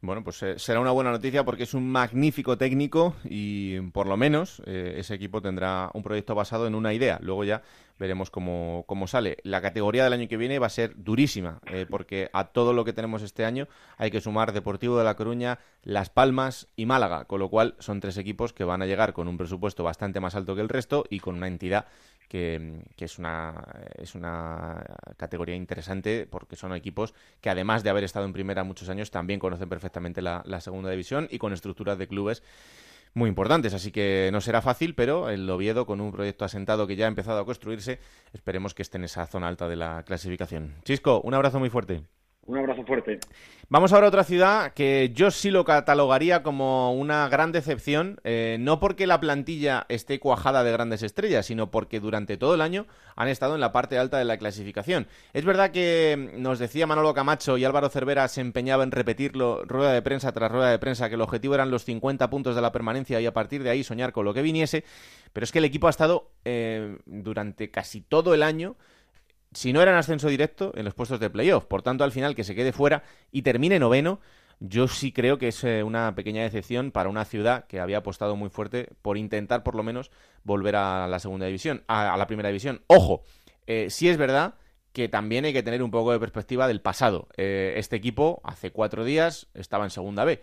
Bueno, pues eh, será una buena noticia porque es un magnífico técnico y por lo menos ese equipo tendrá un proyecto basado en una idea. Luego ya veremos cómo, cómo sale. La categoría del año que viene va a ser durísima eh, porque a todo lo que tenemos este año hay que sumar Deportivo de La Coruña, Las Palmas y Málaga, con lo cual son tres equipos que van a llegar con un presupuesto bastante más alto que el resto y con una entidad que, que, es, una, es una categoría interesante porque son equipos que además de haber estado en primera muchos años también conocen perfectamente la, la segunda división y con estructuras de clubes muy importantes, así que no será fácil, pero el Oviedo con un proyecto asentado que ya ha empezado a construirse, esperemos que esté en esa zona alta de la clasificación. Chisco, un abrazo muy fuerte. Un abrazo fuerte. Vamos ahora a otra ciudad que yo sí lo catalogaría como una gran decepción, eh, no porque la plantilla esté cuajada de grandes estrellas, sino porque durante todo el año han estado en la parte alta de la clasificación. Es verdad que nos decía Manolo Camacho y Álvaro Cervera se empeñaba en repetirlo rueda de prensa tras rueda de prensa, que el objetivo eran los 50 puntos de la permanencia y a partir de ahí soñar con lo que viniese, pero es que el equipo ha estado eh, durante casi todo el año si no era en ascenso directo, en los puestos de playoff. Por tanto, al final que se quede fuera y termine noveno, yo sí creo que es eh, una pequeña decepción para una ciudad que había apostado muy fuerte por intentar por lo menos volver a la segunda división, a, la primera división. Ojo, eh, sí es verdad que también hay que tener un poco de perspectiva del pasado. Eh, este equipo hace cuatro días estaba en segunda B.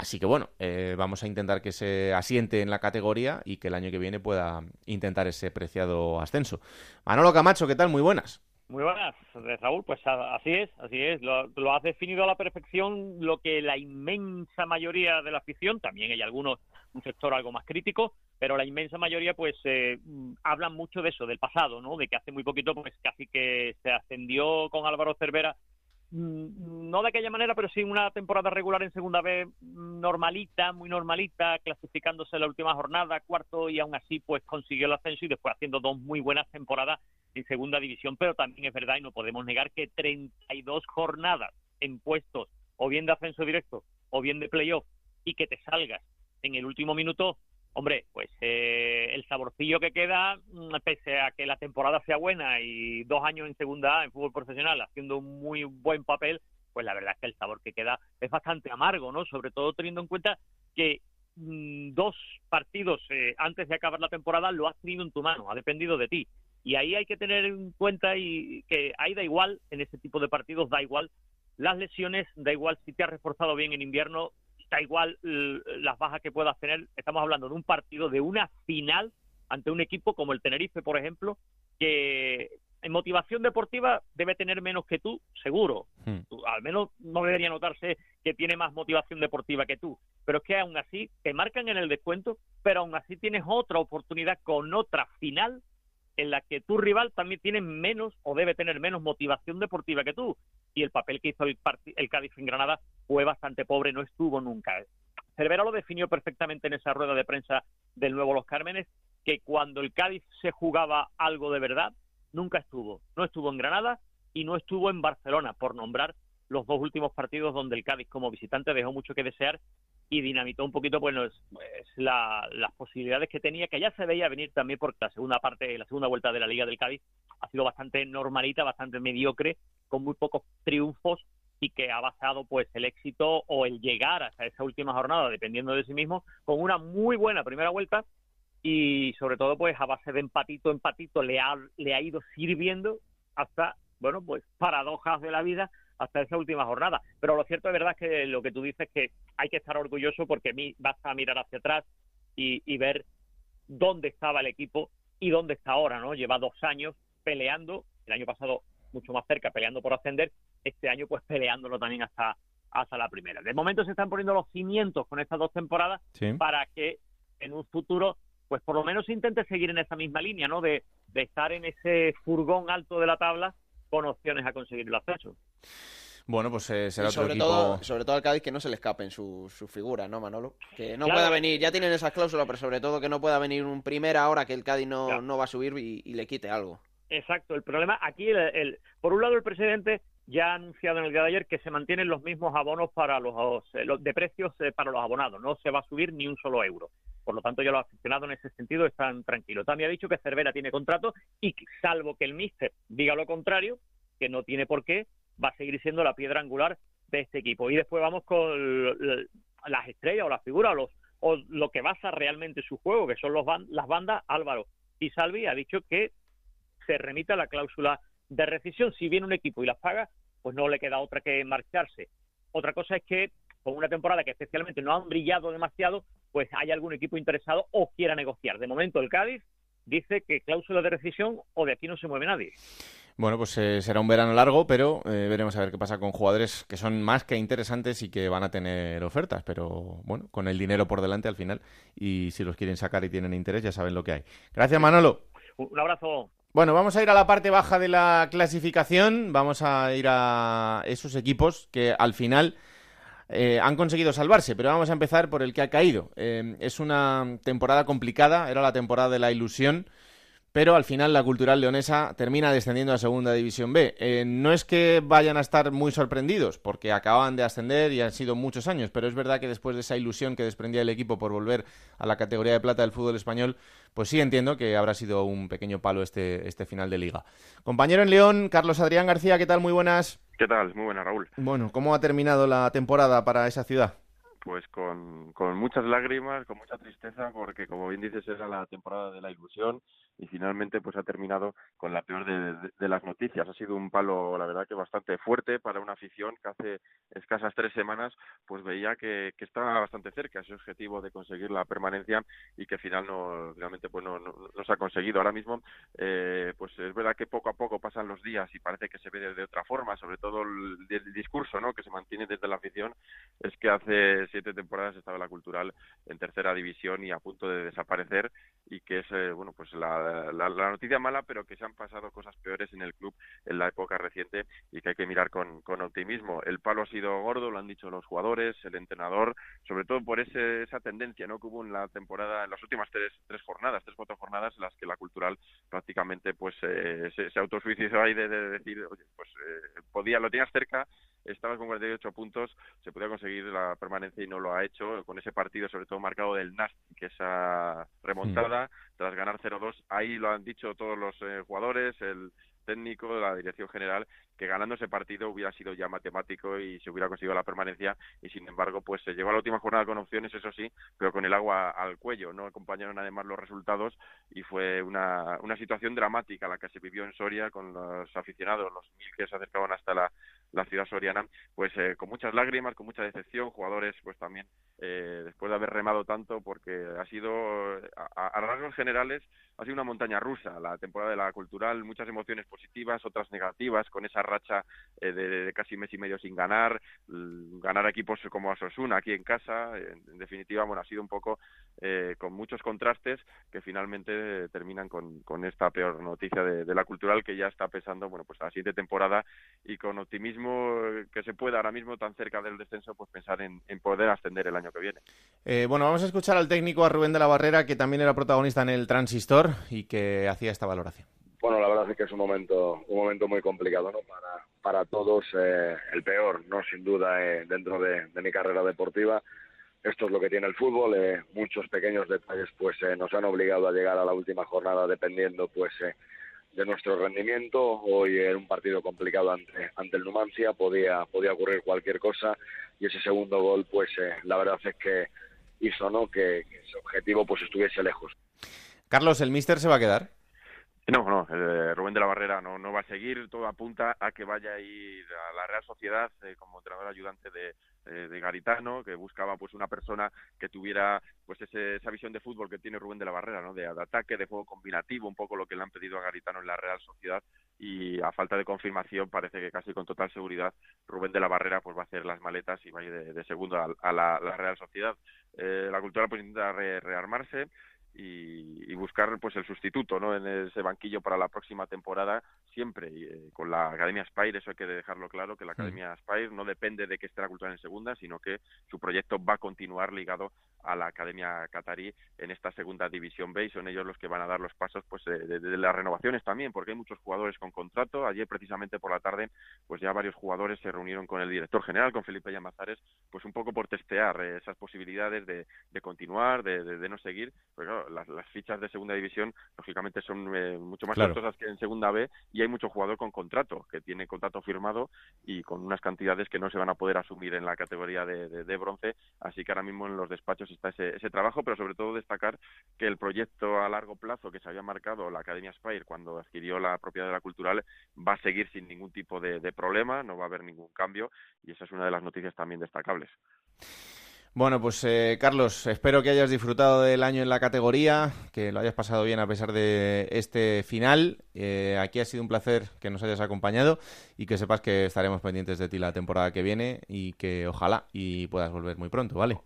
Así que bueno, eh, vamos a intentar que se asiente en la categoría y que el año que viene pueda intentar ese preciado ascenso. Manolo Camacho, ¿qué tal? Muy buenas. Muy buenas, Raúl. Pues así es, así es. Lo, lo has definido a la perfección lo que la inmensa mayoría de la afición, también hay algunos, un sector algo más crítico, pero la inmensa mayoría pues eh, hablan mucho de eso, del pasado, ¿no? De que hace muy poquito pues casi que se ascendió con Álvaro Cervera no de aquella manera, pero sí una temporada regular en segunda B normalita, muy normalita, clasificándose en la última jornada, cuarto y aún así pues consiguió el ascenso y después haciendo dos muy buenas temporadas en segunda división, pero también es verdad y no podemos negar que 32 jornadas en puestos o bien de ascenso directo o bien de playoff y que te salgas en el último minuto Hombre, pues eh, el saborcillo que queda, mm, pese a que la temporada sea buena y dos años en segunda en fútbol profesional haciendo un muy buen papel, pues la verdad es que el sabor que queda es bastante amargo, ¿no? Sobre todo teniendo en cuenta que mm, dos partidos eh, antes de acabar la temporada lo has tenido en tu mano, ha dependido de ti. Y ahí hay que tener en cuenta y que ahí da igual, en ese tipo de partidos da igual las lesiones, da igual si te has reforzado bien en invierno, da igual las bajas que puedas tener, estamos hablando de un partido, de una final ante un equipo como el Tenerife, por ejemplo, que en motivación deportiva debe tener menos que tú, seguro. Hmm. Al menos no debería notarse que tiene más motivación deportiva que tú. Pero es que aún así te marcan en el descuento, pero aún así tienes otra oportunidad con otra final en la que tu rival también tiene menos o debe tener menos motivación deportiva que tú. Y el papel que hizo el, el Cádiz en Granada fue bastante pobre, no estuvo nunca. Cervera lo definió perfectamente en esa rueda de prensa del nuevo Los Cármenes, que cuando el Cádiz se jugaba algo de verdad, nunca estuvo. No estuvo en Granada y no estuvo en Barcelona, por nombrar los dos últimos partidos donde el Cádiz como visitante dejó mucho que desear y dinamitó un poquito pues, la- las posibilidades que tenía, que ya se veía venir también porque la segunda parte, la segunda vuelta de la Liga del Cádiz ha sido bastante normalita, bastante mediocre, con muy pocos triunfos y que ha basado pues el éxito o el llegar hasta esa última jornada, dependiendo de sí mismo, con una muy buena primera vuelta y sobre todo pues a base de empatito, empatito le ha, le ha ido sirviendo hasta, bueno, pues paradojas de la vida hasta esa última jornada. Pero lo cierto es verdad que lo que tú dices que hay que estar orgulloso porque basta mirar hacia atrás y, y ver dónde estaba el equipo y dónde está ahora, ¿no? Lleva dos años peleando, el año pasado mucho más cerca, peleando por ascender, este año pues peleándolo también hasta, hasta la primera. De momento se están poniendo los cimientos con estas dos temporadas Sí. para que en un futuro pues por lo menos intente seguir en esa misma línea, ¿no? De, de estar en ese furgón alto de la tabla con opciones a conseguir el ascenso. Bueno, pues eh, será Y otro sobre equipo. todo, sobre todo al Cádiz que no se le escapen sus su figuras, ¿no, Manolo? Que no Claro. pueda venir, ya tienen esas cláusulas, pero sobre todo que no pueda venir un primera hora que el Cádiz no, no va a subir y, y le quite algo. Exacto, el problema aquí, el, el- por un lado el presidente ya ha anunciado en el día de ayer que se mantienen los mismos abonos para los, eh, los- de precios eh, para los abonados, no se va a subir ni un solo euro. Por lo tanto, ya los aficionados en ese sentido están tranquilos. También ha dicho que Cervera tiene contrato y salvo que el míster diga lo contrario, que no tiene por qué, va a seguir siendo la piedra angular de este equipo. Y después vamos con las estrellas o las figuras o, los, o lo que basa realmente su juego, que son los las bandas. Álvaro y Salvi ha dicho que se remita la cláusula de rescisión. Si viene un equipo y las paga, pues no le queda otra que marcharse. Otra cosa es que con una temporada que especialmente no han brillado demasiado, pues hay algún equipo interesado o quiera negociar. De momento el Cádiz dice que cláusula de rescisión o de aquí no se mueve nadie. Bueno, pues eh, será un verano largo, pero eh, veremos a ver qué pasa con jugadores que son más que interesantes y que van a tener ofertas, pero bueno, con el dinero por delante al final y si los quieren sacar y tienen interés ya saben lo que hay. Gracias Manolo. Un abrazo. Bueno, vamos a ir a la parte baja de la clasificación, vamos a ir a esos equipos que al final eh, han conseguido salvarse, pero vamos a empezar por el que ha caído. Eh, es una temporada complicada, era la temporada de la ilusión, pero al final la Cultural Leonesa termina descendiendo a Segunda División B. Eh, no es que vayan a estar muy sorprendidos, porque acaban de ascender y han sido muchos años, pero es verdad que después de esa ilusión que desprendía el equipo por volver a la categoría de plata del fútbol español, pues sí entiendo que habrá sido un pequeño palo este, este final de liga. Compañero en León, Carlos Adrián García, ¿qué tal? Muy buenas. ¿Qué tal? Muy buena, Raúl. Bueno, ¿cómo ha terminado la temporada para esa ciudad? Pues con, con muchas lágrimas, con mucha tristeza, porque como bien dices era la temporada de la ilusión y finalmente pues ha terminado con la peor de, de- las noticias. Ha sido un palo, la verdad que bastante fuerte para una afición que hace escasas tres semanas pues veía que, que estaba bastante cerca ese objetivo de conseguir la permanencia y que al final no realmente pues no, no, se ha conseguido. Ahora mismo eh, pues es verdad que poco a poco pasan los días y parece que se ve de, otra forma, sobre todo el, el discurso ¿no? que se mantiene desde la afición es que hace siete temporadas estaba la cultural en tercera división y a punto de desaparecer y que es eh, bueno pues la, la, la noticia mala pero que se han pasado cosas peores en el club en la época reciente y que hay que mirar con, con optimismo. El palo ha sido gordo lo han dicho los jugadores el entrenador sobre todo por ese, esa tendencia no que hubo en la temporada en las últimas tres, tres jornadas tres cuatro jornadas en las que la cultural prácticamente pues eh, se, se autosuicidó ahí de, de decir oye pues eh, podía lo tenías cerca estabas con 48 puntos, se podía conseguir la permanencia y no lo ha hecho, con ese partido sobre todo marcado del Nastic, que esa remontada, tras ganar 0-2, ahí lo han dicho todos los eh, jugadores, el técnico, la dirección general, que ganando ese partido hubiera sido ya matemático y se hubiera conseguido la permanencia y sin embargo pues se llegó a la última jornada con opciones, eso sí, pero con el agua al cuello, no acompañaron además los resultados y fue una, una situación dramática la que se vivió en Soria con los aficionados, los mil que se acercaban hasta la la ciudad soriana, pues eh, con muchas lágrimas, con mucha decepción, jugadores pues también eh, después de haber remado tanto, porque ha sido, a, rasgos generales, ha sido una montaña rusa la temporada de la cultural, muchas emociones positivas, otras negativas, con esa racha eh, de, casi mes y medio sin ganar, ganar equipos como Asosuna aquí en casa, en, definitiva, bueno, ha sido un poco con muchos contrastes que finalmente terminan con, esta peor noticia de, de, la cultural que ya está pesando, bueno, pues a la siguiente temporada y con optimismo que se pueda ahora mismo tan cerca del descenso, pues pensar en, poder ascender el año que viene. Eh, bueno, vamos a escuchar al técnico, a Rubén de la Barrera, que también era protagonista en el Transistor y que hacía esta valoración. Bueno, la verdad es que es un momento, un momento muy complicado, ¿no? Para, para todos, eh, el peor, ¿no? Sin duda, eh, dentro de, mi carrera deportiva. Esto es lo que tiene el fútbol. muchos pequeños detalles, pues, nos han obligado a llegar a la última jornada dependiendo, pues, de nuestro rendimiento. Hoy era un partido complicado ante, ante el Numancia, podía, podía ocurrir cualquier cosa y ese segundo gol, pues eh, la verdad es que hizo ¿no? que, ese objetivo pues estuviese lejos. Carlos, ¿el míster se va a quedar? No, no, eh, Rubén de la Barrera no, no va a seguir, todo apunta a que vaya a ir a la Real Sociedad eh, como entrenador ayudante de, eh, de Garitano, que buscaba pues una persona que tuviera pues esa visión de fútbol que tiene Rubén de la Barrera, ¿no? De, ataque, de juego combinativo, un poco lo que le han pedido a Garitano en la Real Sociedad y a falta de confirmación parece que casi con total seguridad Rubén de la Barrera pues va a hacer las maletas y va a ir de, segundo a, la, Real Sociedad. Eh, la cultura pues intenta rearmarse, y, buscar pues el sustituto no en ese banquillo para la próxima temporada siempre eh, con la Academia Spire eso hay que dejarlo claro que la. Academia Spire no depende de que esté la cultura en segunda sino que su proyecto va a continuar ligado a la Academia Qatarí en esta segunda división B y son ellos los que van a dar los pasos pues de, las renovaciones también porque hay muchos jugadores con contrato. Ayer precisamente por la tarde pues ya varios jugadores se reunieron con el director general con Felipe Llamazares pues un poco por testear eh, esas posibilidades de, continuar de, no seguir. Pues las, fichas de segunda división lógicamente son eh, mucho más costosas que en segunda B y hay mucho jugador con contrato que tiene contrato firmado y con unas cantidades que no se van a poder asumir en la categoría de, de, bronce. Así que ahora mismo en los despachos está ese, ese trabajo pero sobre todo destacar que el proyecto a largo plazo que se había marcado la Academia Spire cuando adquirió la propiedad de la cultural va a seguir sin ningún tipo de problema no va a haber ningún cambio y esa es una de las noticias también destacables. Bueno, pues eh, Carlos, espero que hayas disfrutado del año en la categoría, que lo hayas pasado bien a pesar de este final. Eh, aquí ha sido un placer que nos hayas acompañado y que sepas que estaremos pendientes de ti la temporada que viene y que ojalá y puedas volver muy pronto, ¿vale?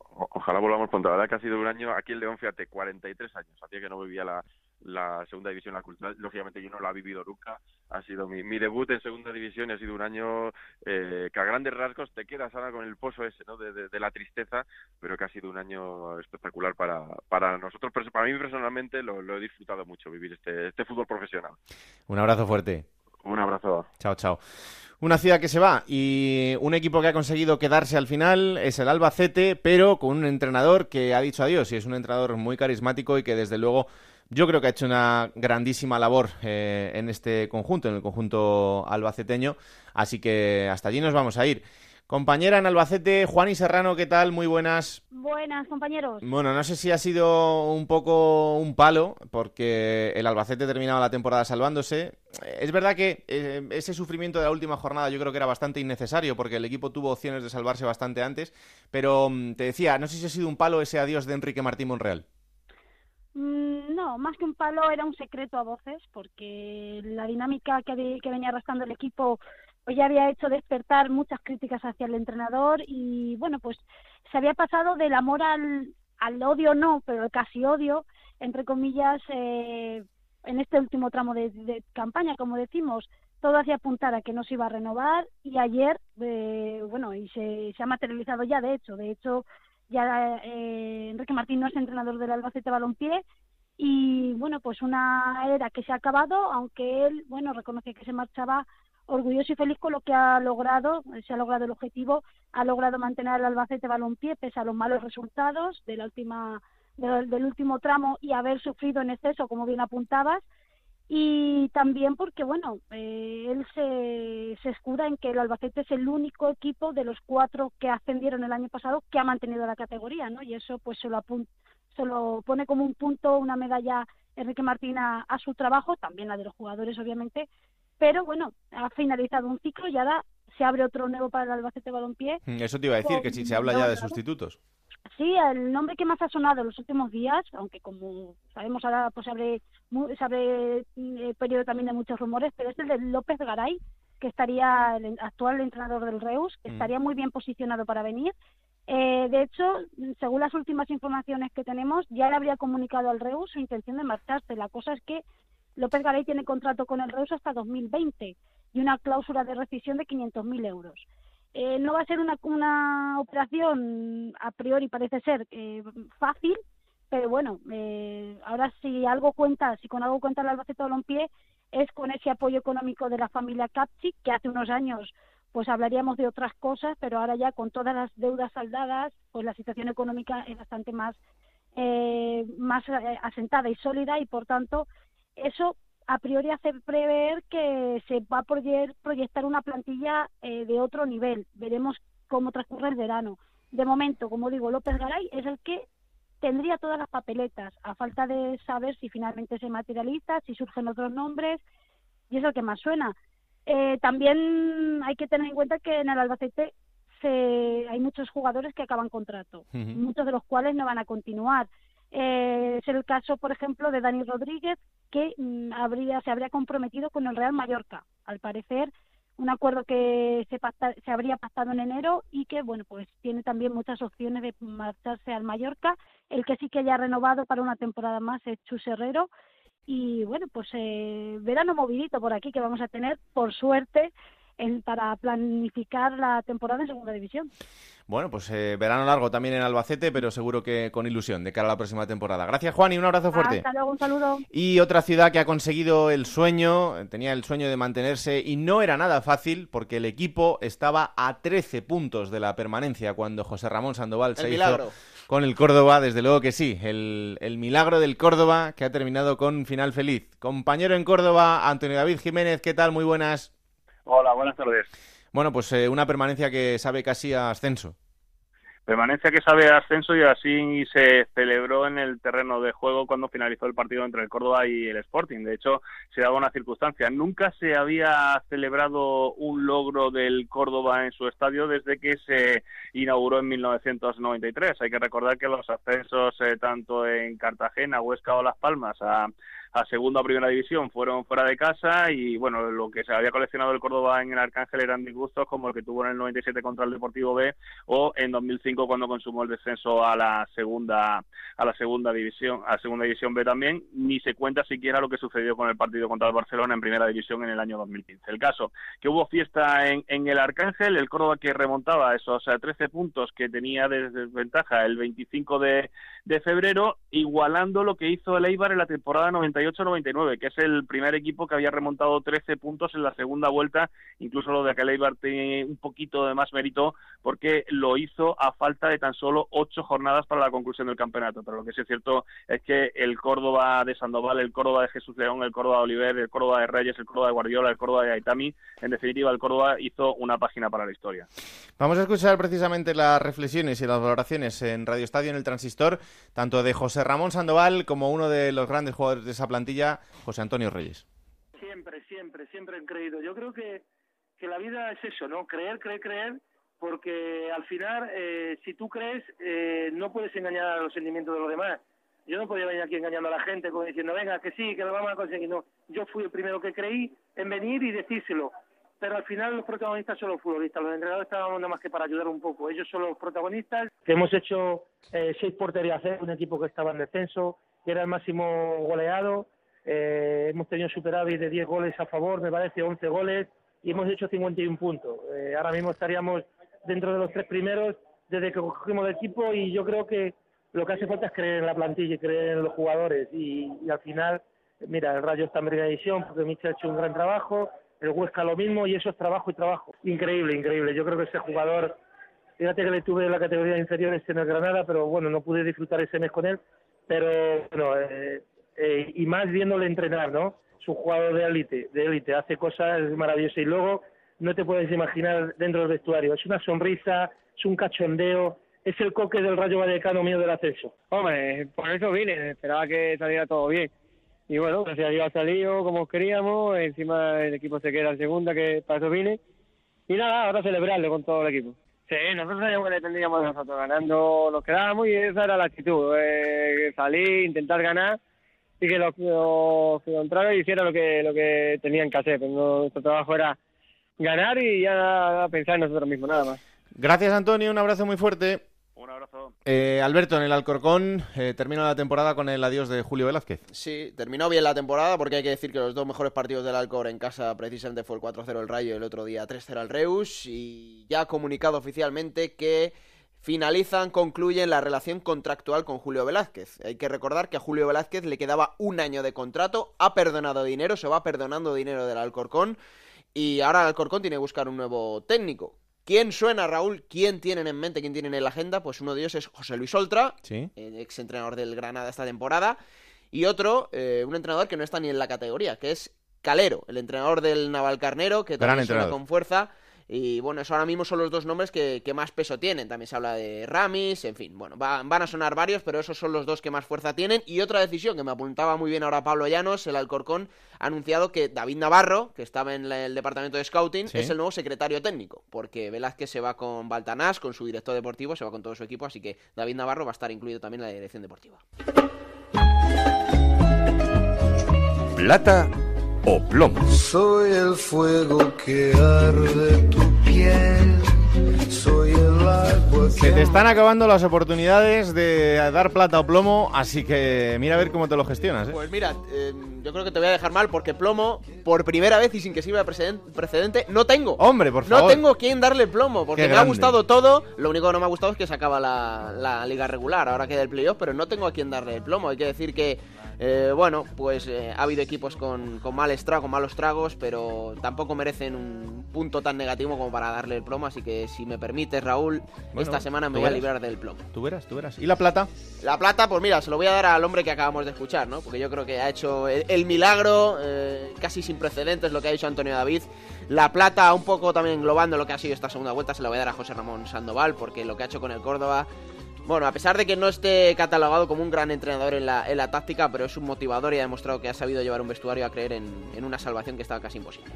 ojalá volvamos pronto. La verdad que ha sido un año, aquí en León, fíjate, 43 años. Hacía que no vivía la, la segunda división, la cultural, lógicamente yo no la he vivido nunca, ha sido mi, mi debut en segunda división y ha sido un año eh, que a grandes rasgos te quedas ahora con el pozo ese, ¿no? De, de, la tristeza, pero que ha sido un año espectacular para, para nosotros, pero para mí personalmente lo, lo he disfrutado mucho, vivir este, este fútbol profesional. Un abrazo fuerte. Un abrazo. Chao, chao. Una ciudad que se va y un equipo que ha conseguido quedarse al final es el Albacete, pero con un entrenador que ha dicho adiós y es un entrenador muy carismático y que desde luego yo creo que ha hecho una grandísima labor eh, en este conjunto, en el conjunto albaceteño, así que hasta allí nos vamos a ir. Compañera en Albacete, Juan y Serrano, ¿qué tal? Muy buenas. Buenas, compañeros. Bueno, no sé si ha sido un poco un palo, porque el Albacete terminaba la temporada salvándose. Es verdad que eh, ese sufrimiento de la última jornada yo creo que era bastante innecesario, porque el equipo tuvo opciones de salvarse bastante antes. Pero mm, te decía, no sé si ha sido un palo ese adiós de Enrique Martín Monreal. Mm, no, más que un palo era un secreto a voces, porque la dinámica que, que venía arrastrando el equipo pues ya había hecho despertar muchas críticas hacia el entrenador y bueno, pues se había pasado del amor al, al odio no, pero el casi odio, entre comillas, eh, en este último tramo de, campaña, como decimos, todo hacía apuntar a que no se iba a renovar y ayer, eh, bueno, y se, se ha materializado ya, de hecho, de hecho, ya eh, Enrique Martín no es entrenador del Albacete Balompié y bueno, pues una era que se ha acabado, aunque él, bueno, reconoce que se marchaba orgulloso y feliz con lo que ha logrado, se ha logrado el objetivo, ha logrado mantener al Albacete balompié pese a los malos resultados de la última, del, último tramo y haber sufrido en exceso, como bien apuntabas, y también porque, bueno, eh, él se, se escuda en que el Albacete es el único equipo de los cuatro que ascendieron el año pasado que ha mantenido la categoría, ¿no? Y eso pues se lo, se lo pone como un punto, una medalla Enrique Martín a, su trabajo, también la de los jugadores, obviamente, pero bueno, ha finalizado un ciclo y ahora se abre otro nuevo para el Albacete Balompié. Mm, Eso te iba a decir, que si se habla ya de sustitutos. Sí, el nombre que más ha sonado en los últimos días, aunque como sabemos ahora pues se abre, abre eh, periodo también de muchos rumores, pero es el de López Garay, que estaría el actual entrenador del Reus, que Mm. estaría muy bien posicionado para venir. Eh, de hecho, según las últimas informaciones que tenemos, ya le habría comunicado al Reus su intención de marcharse. La cosa es que López Garay tiene contrato con el Reus hasta 2020 y una cláusula de rescisión de 500.000 euros. Eh, no va a ser una, una operación, a priori parece ser eh, fácil, pero bueno, eh, ahora si algo cuenta, si con algo cuenta el Albacete Balompié, es con ese apoyo económico de la familia Capchi, que hace unos años pues hablaríamos de otras cosas, pero ahora ya con todas las deudas saldadas, pues la situación económica es bastante más, eh, más eh, asentada y sólida y por tanto eso a priori hace prever que se va a proye- proyectar una plantilla eh, de otro nivel. Veremos cómo transcurre el verano. De momento, como digo, López Garay es el que tendría todas las papeletas, a falta de saber si finalmente se materializa, si surgen otros nombres, y es el que más suena. Eh, también hay que tener en cuenta que en el Albacete se, hay muchos jugadores que acaban contrato, muchos de los cuales no van a continuar. Eh, es el caso, por ejemplo, de Dani Rodríguez, que mm, habría, se habría comprometido con el Real Mallorca. Al parecer, un acuerdo que se, pacta- se habría pactado en enero y que, bueno, pues tiene también muchas opciones de marcharse al Mallorca. El que sí que haya renovado para una temporada más es Chus Herrero. Y bueno, pues eh, verano movidito por aquí que vamos a tener, por suerte, en- para planificar la temporada en Segunda División. Bueno, pues eh, verano largo también en Albacete, pero seguro que con ilusión de cara a la próxima temporada. Gracias, Juan, y un abrazo fuerte. Hasta luego, un saludo. Y otra ciudad que ha conseguido el sueño, tenía el sueño de mantenerse y no era nada fácil porque el equipo estaba a 13 puntos de la permanencia cuando José Ramón Sandoval se milagro. hizo con el Córdoba, desde luego que sí, el, el milagro del Córdoba que ha terminado con final feliz. Compañero en Córdoba, Antonio David Jiménez, ¿qué tal? Muy buenas. Hola, buenas tardes. Bueno, pues eh, una permanencia que sabe casi a ascenso. Permanencia que sabe a ascenso y así se celebró en el terreno de juego cuando finalizó el partido entre el Córdoba y el Sporting. De hecho, se daba una circunstancia. Nunca se había celebrado un logro del Córdoba en su estadio desde que se inauguró en 1993. Hay que recordar que los ascensos eh, tanto en Cartagena, Huesca o Las Palmas a a segunda o primera división fueron fuera de casa y bueno lo que se había coleccionado el Córdoba en el Arcángel eran disgustos como el que tuvo en el 97 contra el Deportivo B o en 2005 cuando consumó el descenso a la segunda a la segunda división a segunda división B también. Ni se cuenta siquiera lo que sucedió con el partido contra el Barcelona en primera división en el año 2015 el caso que hubo fiesta en, en el Arcángel el Córdoba que remontaba esos eh, 13 puntos que tenía de desventaja el 25 de, de febrero igualando lo que hizo el Eibar en la temporada 98-99, que es el primer equipo que había remontado 13 puntos en la segunda vuelta, incluso lo de aquel Eibar tiene un poquito de más mérito porque lo hizo a falta de tan solo ocho jornadas para la conclusión del campeonato, pero lo que sí es cierto es que el Córdoba de Sandoval, el Córdoba de Jesús León, el Córdoba de Oliver, el Córdoba de Reyes, el Córdoba de Guardiola, el Córdoba de Aitami, en definitiva el Córdoba hizo una página para la historia. Vamos a escuchar precisamente las reflexiones y las valoraciones en Radio Estadio en el Transistor, tanto de José Ramón Sandoval como uno de los grandes jugadores de esa plantilla, José Antonio Reyes. Siempre, siempre, siempre han creído. Yo creo que, que la vida es eso, ¿no? Creer, creer, creer, porque al final, eh, si tú crees, eh, no puedes engañar a los sentimientos de los demás. Yo no podía venir aquí engañando a la gente, como diciendo, venga, que sí, que lo vamos a conseguir. No, yo fui el primero que creí en venir y decírselo. Pero al final los protagonistas son los futbolistas, los entrenadores estábamos nada más que para ayudar un poco. Ellos son los protagonistas. Hemos hecho eh, seis porterías cero, un equipo que estaba en descenso, que era el máximo goleado. Eh, hemos tenido superávit de 10 goles a favor, me parece 11 goles, y hemos hecho 51 puntos. Eh, ahora mismo estaríamos dentro de los tres primeros desde que cogimos el equipo y yo creo que lo que hace falta es creer en la plantilla y creer en los jugadores. Y, y al final, mira, el Rayo está en primera división porque Michel ha hecho un gran trabajo, el Huesca lo mismo y eso es trabajo y trabajo. Increíble, increíble. Yo creo que ese jugador, fíjate que le tuve la categoría inferior en el Granada, pero bueno, no pude disfrutar ese mes con él. Pero bueno, eh, eh, y más viéndole entrenar, ¿no? Es jugador de élite, de élite, hace cosas maravillosas y luego no te puedes imaginar dentro del vestuario. Es una sonrisa, es un cachondeo, es el coque del Rayo Vallecano mío del ascenso. Hombre, por eso vine, esperaba que saliera todo bien. Y bueno, gracias a Dios ha salido como queríamos, encima el equipo se queda en segunda, que para eso vine. y nada, ahora celebrarlo con todo el equipo. Sí, nosotros sabíamos que tendríamos nosotros ganando, nos quedábamos y esa era la actitud, eh, salir, intentar ganar y que los, los contrarios hicieran lo que, lo que tenían que hacer. Pero nuestro trabajo era ganar y ya pensar en nosotros mismos, nada más. Gracias, Antonio. Un abrazo muy fuerte. Un abrazo. Eh, Alberto, en el Alcorcón eh, termina la temporada con el adiós de Julio Velázquez. Sí, terminó bien la temporada porque hay que decir que los dos mejores partidos del Alcor en casa precisamente fue el 4-0 el Rayo y el otro día 3-0 el Reus y ya ha comunicado oficialmente que finalizan, concluyen la relación contractual con Julio Velázquez. Hay que recordar que a Julio Velázquez le quedaba un año de contrato, ha perdonado dinero, se va perdonando dinero del Alcorcón y ahora el Alcorcón tiene que buscar un nuevo técnico. ¿Quién suena, Raúl? ¿Quién tienen en mente? ¿Quién tienen en la agenda? Pues uno de ellos es José Luis Oltra, Sí. el ex entrenador del Granada esta temporada. Y otro, eh, un entrenador que no está ni en la categoría, que es Calero, el entrenador del Navalcarnero, que Gran también suena con fuerza. Y bueno, eso ahora mismo son los dos nombres que, que más peso tienen. También se habla de Ramis, en fin, bueno, va- van a sonar varios, pero esos son los dos que más fuerza tienen. Y otra decisión que me apuntaba muy bien ahora Pablo Llanos, el Alcorcón, ha anunciado que David Navarro, que estaba en la- el departamento de scouting, Sí. es el nuevo secretario técnico, porque Velázquez se va con Baltanás, con su director deportivo, se va con todo su equipo, así que David Navarro va a estar incluido también en la dirección deportiva. Plata o plomo. Soy el fuego que arde tu piel. Soy el agua Se te están acabando las oportunidades de dar plata o plomo, así que mira a ver cómo te lo gestionas. ¿eh? Pues mira, eh, yo creo que te voy a dejar mal porque plomo, por primera vez y sin que sirva de preceden- precedente, no tengo. Hombre, por No favor. tengo quien darle plomo, porque Qué me ha gustado todo. Lo único que no me ha gustado es que se acaba la, la liga regular, ahora queda el playoff, pero no tengo a quien darle el plomo. Hay que decir que, eh, bueno, pues eh, ha habido equipos con, con mal estrago, malos tragos, pero tampoco merecen un punto tan negativo como para darle el plomo. Así que si me permites, Raúl, Bueno, esta semana me voy a librar del plomo. Tú verás, tú verás. ¿Y la plata? La plata, pues mira, se lo voy a dar al hombre que acabamos de escuchar, ¿no? Porque yo creo que ha hecho el, milagro, eh, casi sin precedentes, lo que ha hecho Antonio David. La plata, un poco también englobando lo que ha sido esta segunda vuelta, se la voy a dar a José Ramón Sandoval, porque lo que ha hecho con el Córdoba. Bueno, a pesar de que no esté catalogado como un gran entrenador en la, en la táctica, pero es un motivador y ha demostrado que ha sabido llevar un vestuario a creer en, en una salvación que estaba casi imposible.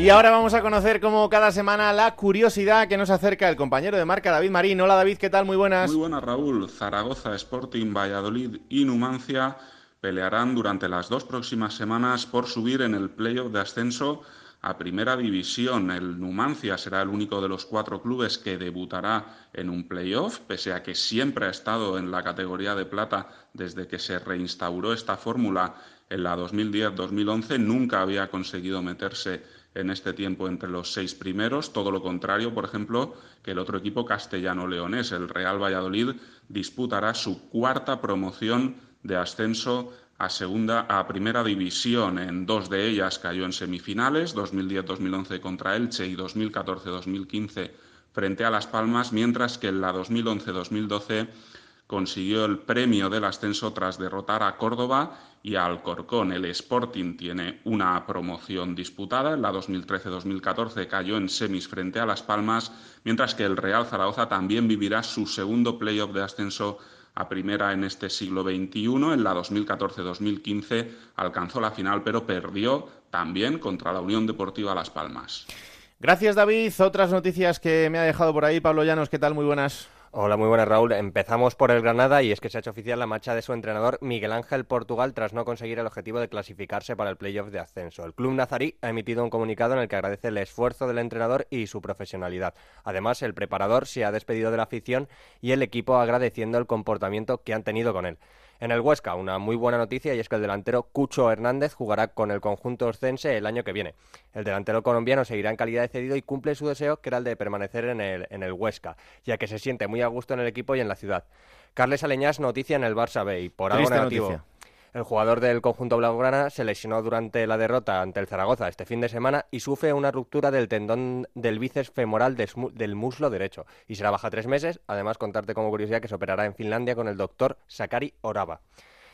Y ahora vamos a conocer como cada semana la curiosidad que nos acerca el compañero de marca David Marín. Hola David, ¿qué tal? Muy buenas. Muy buenas, Raúl. Zaragoza, Sporting, Valladolid y Numancia pelearán durante las dos próximas semanas por subir en el playoff de ascenso a Primera División. El Numancia será el único de los cuatro clubes que debutará en un playoff, pese a que siempre ha estado en la categoría de plata desde que se reinstauró esta fórmula en la 2010-2011. Nunca había conseguido meterse en este tiempo entre los seis primeros. Todo lo contrario, por ejemplo, que el otro equipo castellano-leonés, el Real Valladolid, disputará su cuarta promoción de ascenso a segunda a primera división. En dos de ellas cayó en semifinales, 2010-2011 contra Elche y 2014-2015 frente a Las Palmas, mientras que en la 2011-2012 consiguió el premio del ascenso tras derrotar a Córdoba y Alcorcón. El Sporting tiene una promoción disputada. En la 2013-2014 cayó en semis frente a Las Palmas, mientras que el Real Zaragoza también vivirá su segundo playoff de ascenso a primera en este siglo XXI. En la 2014-2015 alcanzó la final, pero perdió también contra la Unión Deportiva Las Palmas. Gracias David. Otras noticias que me ha dejado por ahí Pablo Llanos, ¿qué tal? Muy buenas. Hola, muy buenas Raúl. Empezamos por el Granada y es que se ha hecho oficial la marcha de su entrenador Miguel Ángel Portugal tras no conseguir el objetivo de clasificarse para el playoff de ascenso. El club nazarí ha emitido un comunicado en el que agradece el esfuerzo del entrenador y su profesionalidad. Además, el preparador se ha despedido de la afición y el equipo agradeciendo el comportamiento que han tenido con él. En el Huesca, una muy buena noticia y es que el delantero Cucho Hernández jugará con el conjunto oscense el año que viene. El delantero colombiano seguirá en calidad de cedido y cumple su deseo, que era el de permanecer en el, en el Huesca, ya que se siente muy a gusto en el equipo y en la ciudad. Carles Aleñás, noticia en el Barça B y por algo Triste negativo. noticia. El jugador del conjunto blaugrana se lesionó durante la derrota ante el Zaragoza este fin de semana y sufre una ruptura del tendón del bíceps femoral del muslo derecho y será baja tres meses. Además, contarte como curiosidad que se operará en Finlandia con el doctor Sakari Orava.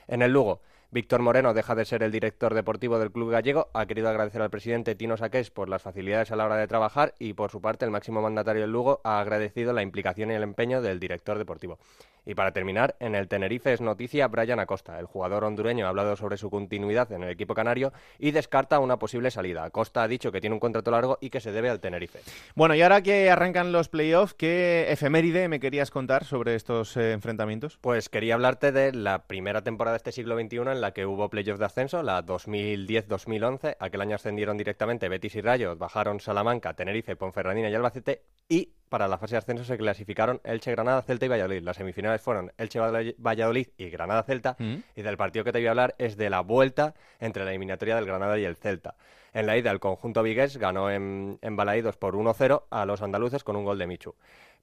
En el Lugo, Víctor Moreno deja de ser el director deportivo del club gallego. Ha querido agradecer al presidente Tino Saqués por las facilidades a la hora de trabajar y, por su parte, el máximo mandatario del Lugo ha agradecido la implicación y el empeño del director deportivo. Y para terminar, en el Tenerife es noticia Brian Acosta. El jugador hondureño ha hablado sobre su continuidad en el equipo canario y descarta una posible salida. Acosta ha dicho que tiene un contrato largo y que se debe al Tenerife. Bueno, y ahora que arrancan los playoffs, ¿qué efeméride me querías contar sobre estos eh, enfrentamientos? Pues quería hablarte de la primera temporada de este siglo XXI en la que hubo playoffs de ascenso, la 2010-2011. Aquel año ascendieron directamente Betis y Rayo, bajaron Salamanca, Tenerife, Ponferradina y Albacete y para la fase de ascenso se clasificaron Elche, Granada, Celta y Valladolid. Las semifinales fueron Elche, Valladolid y Granada, Celta. Mm. Y del partido que te voy a hablar es de la vuelta entre la eliminatoria del Granada y el Celta. En la ida, el conjunto vigués ganó en, en Balaídos por 1-0 a los andaluces con un gol de Michu.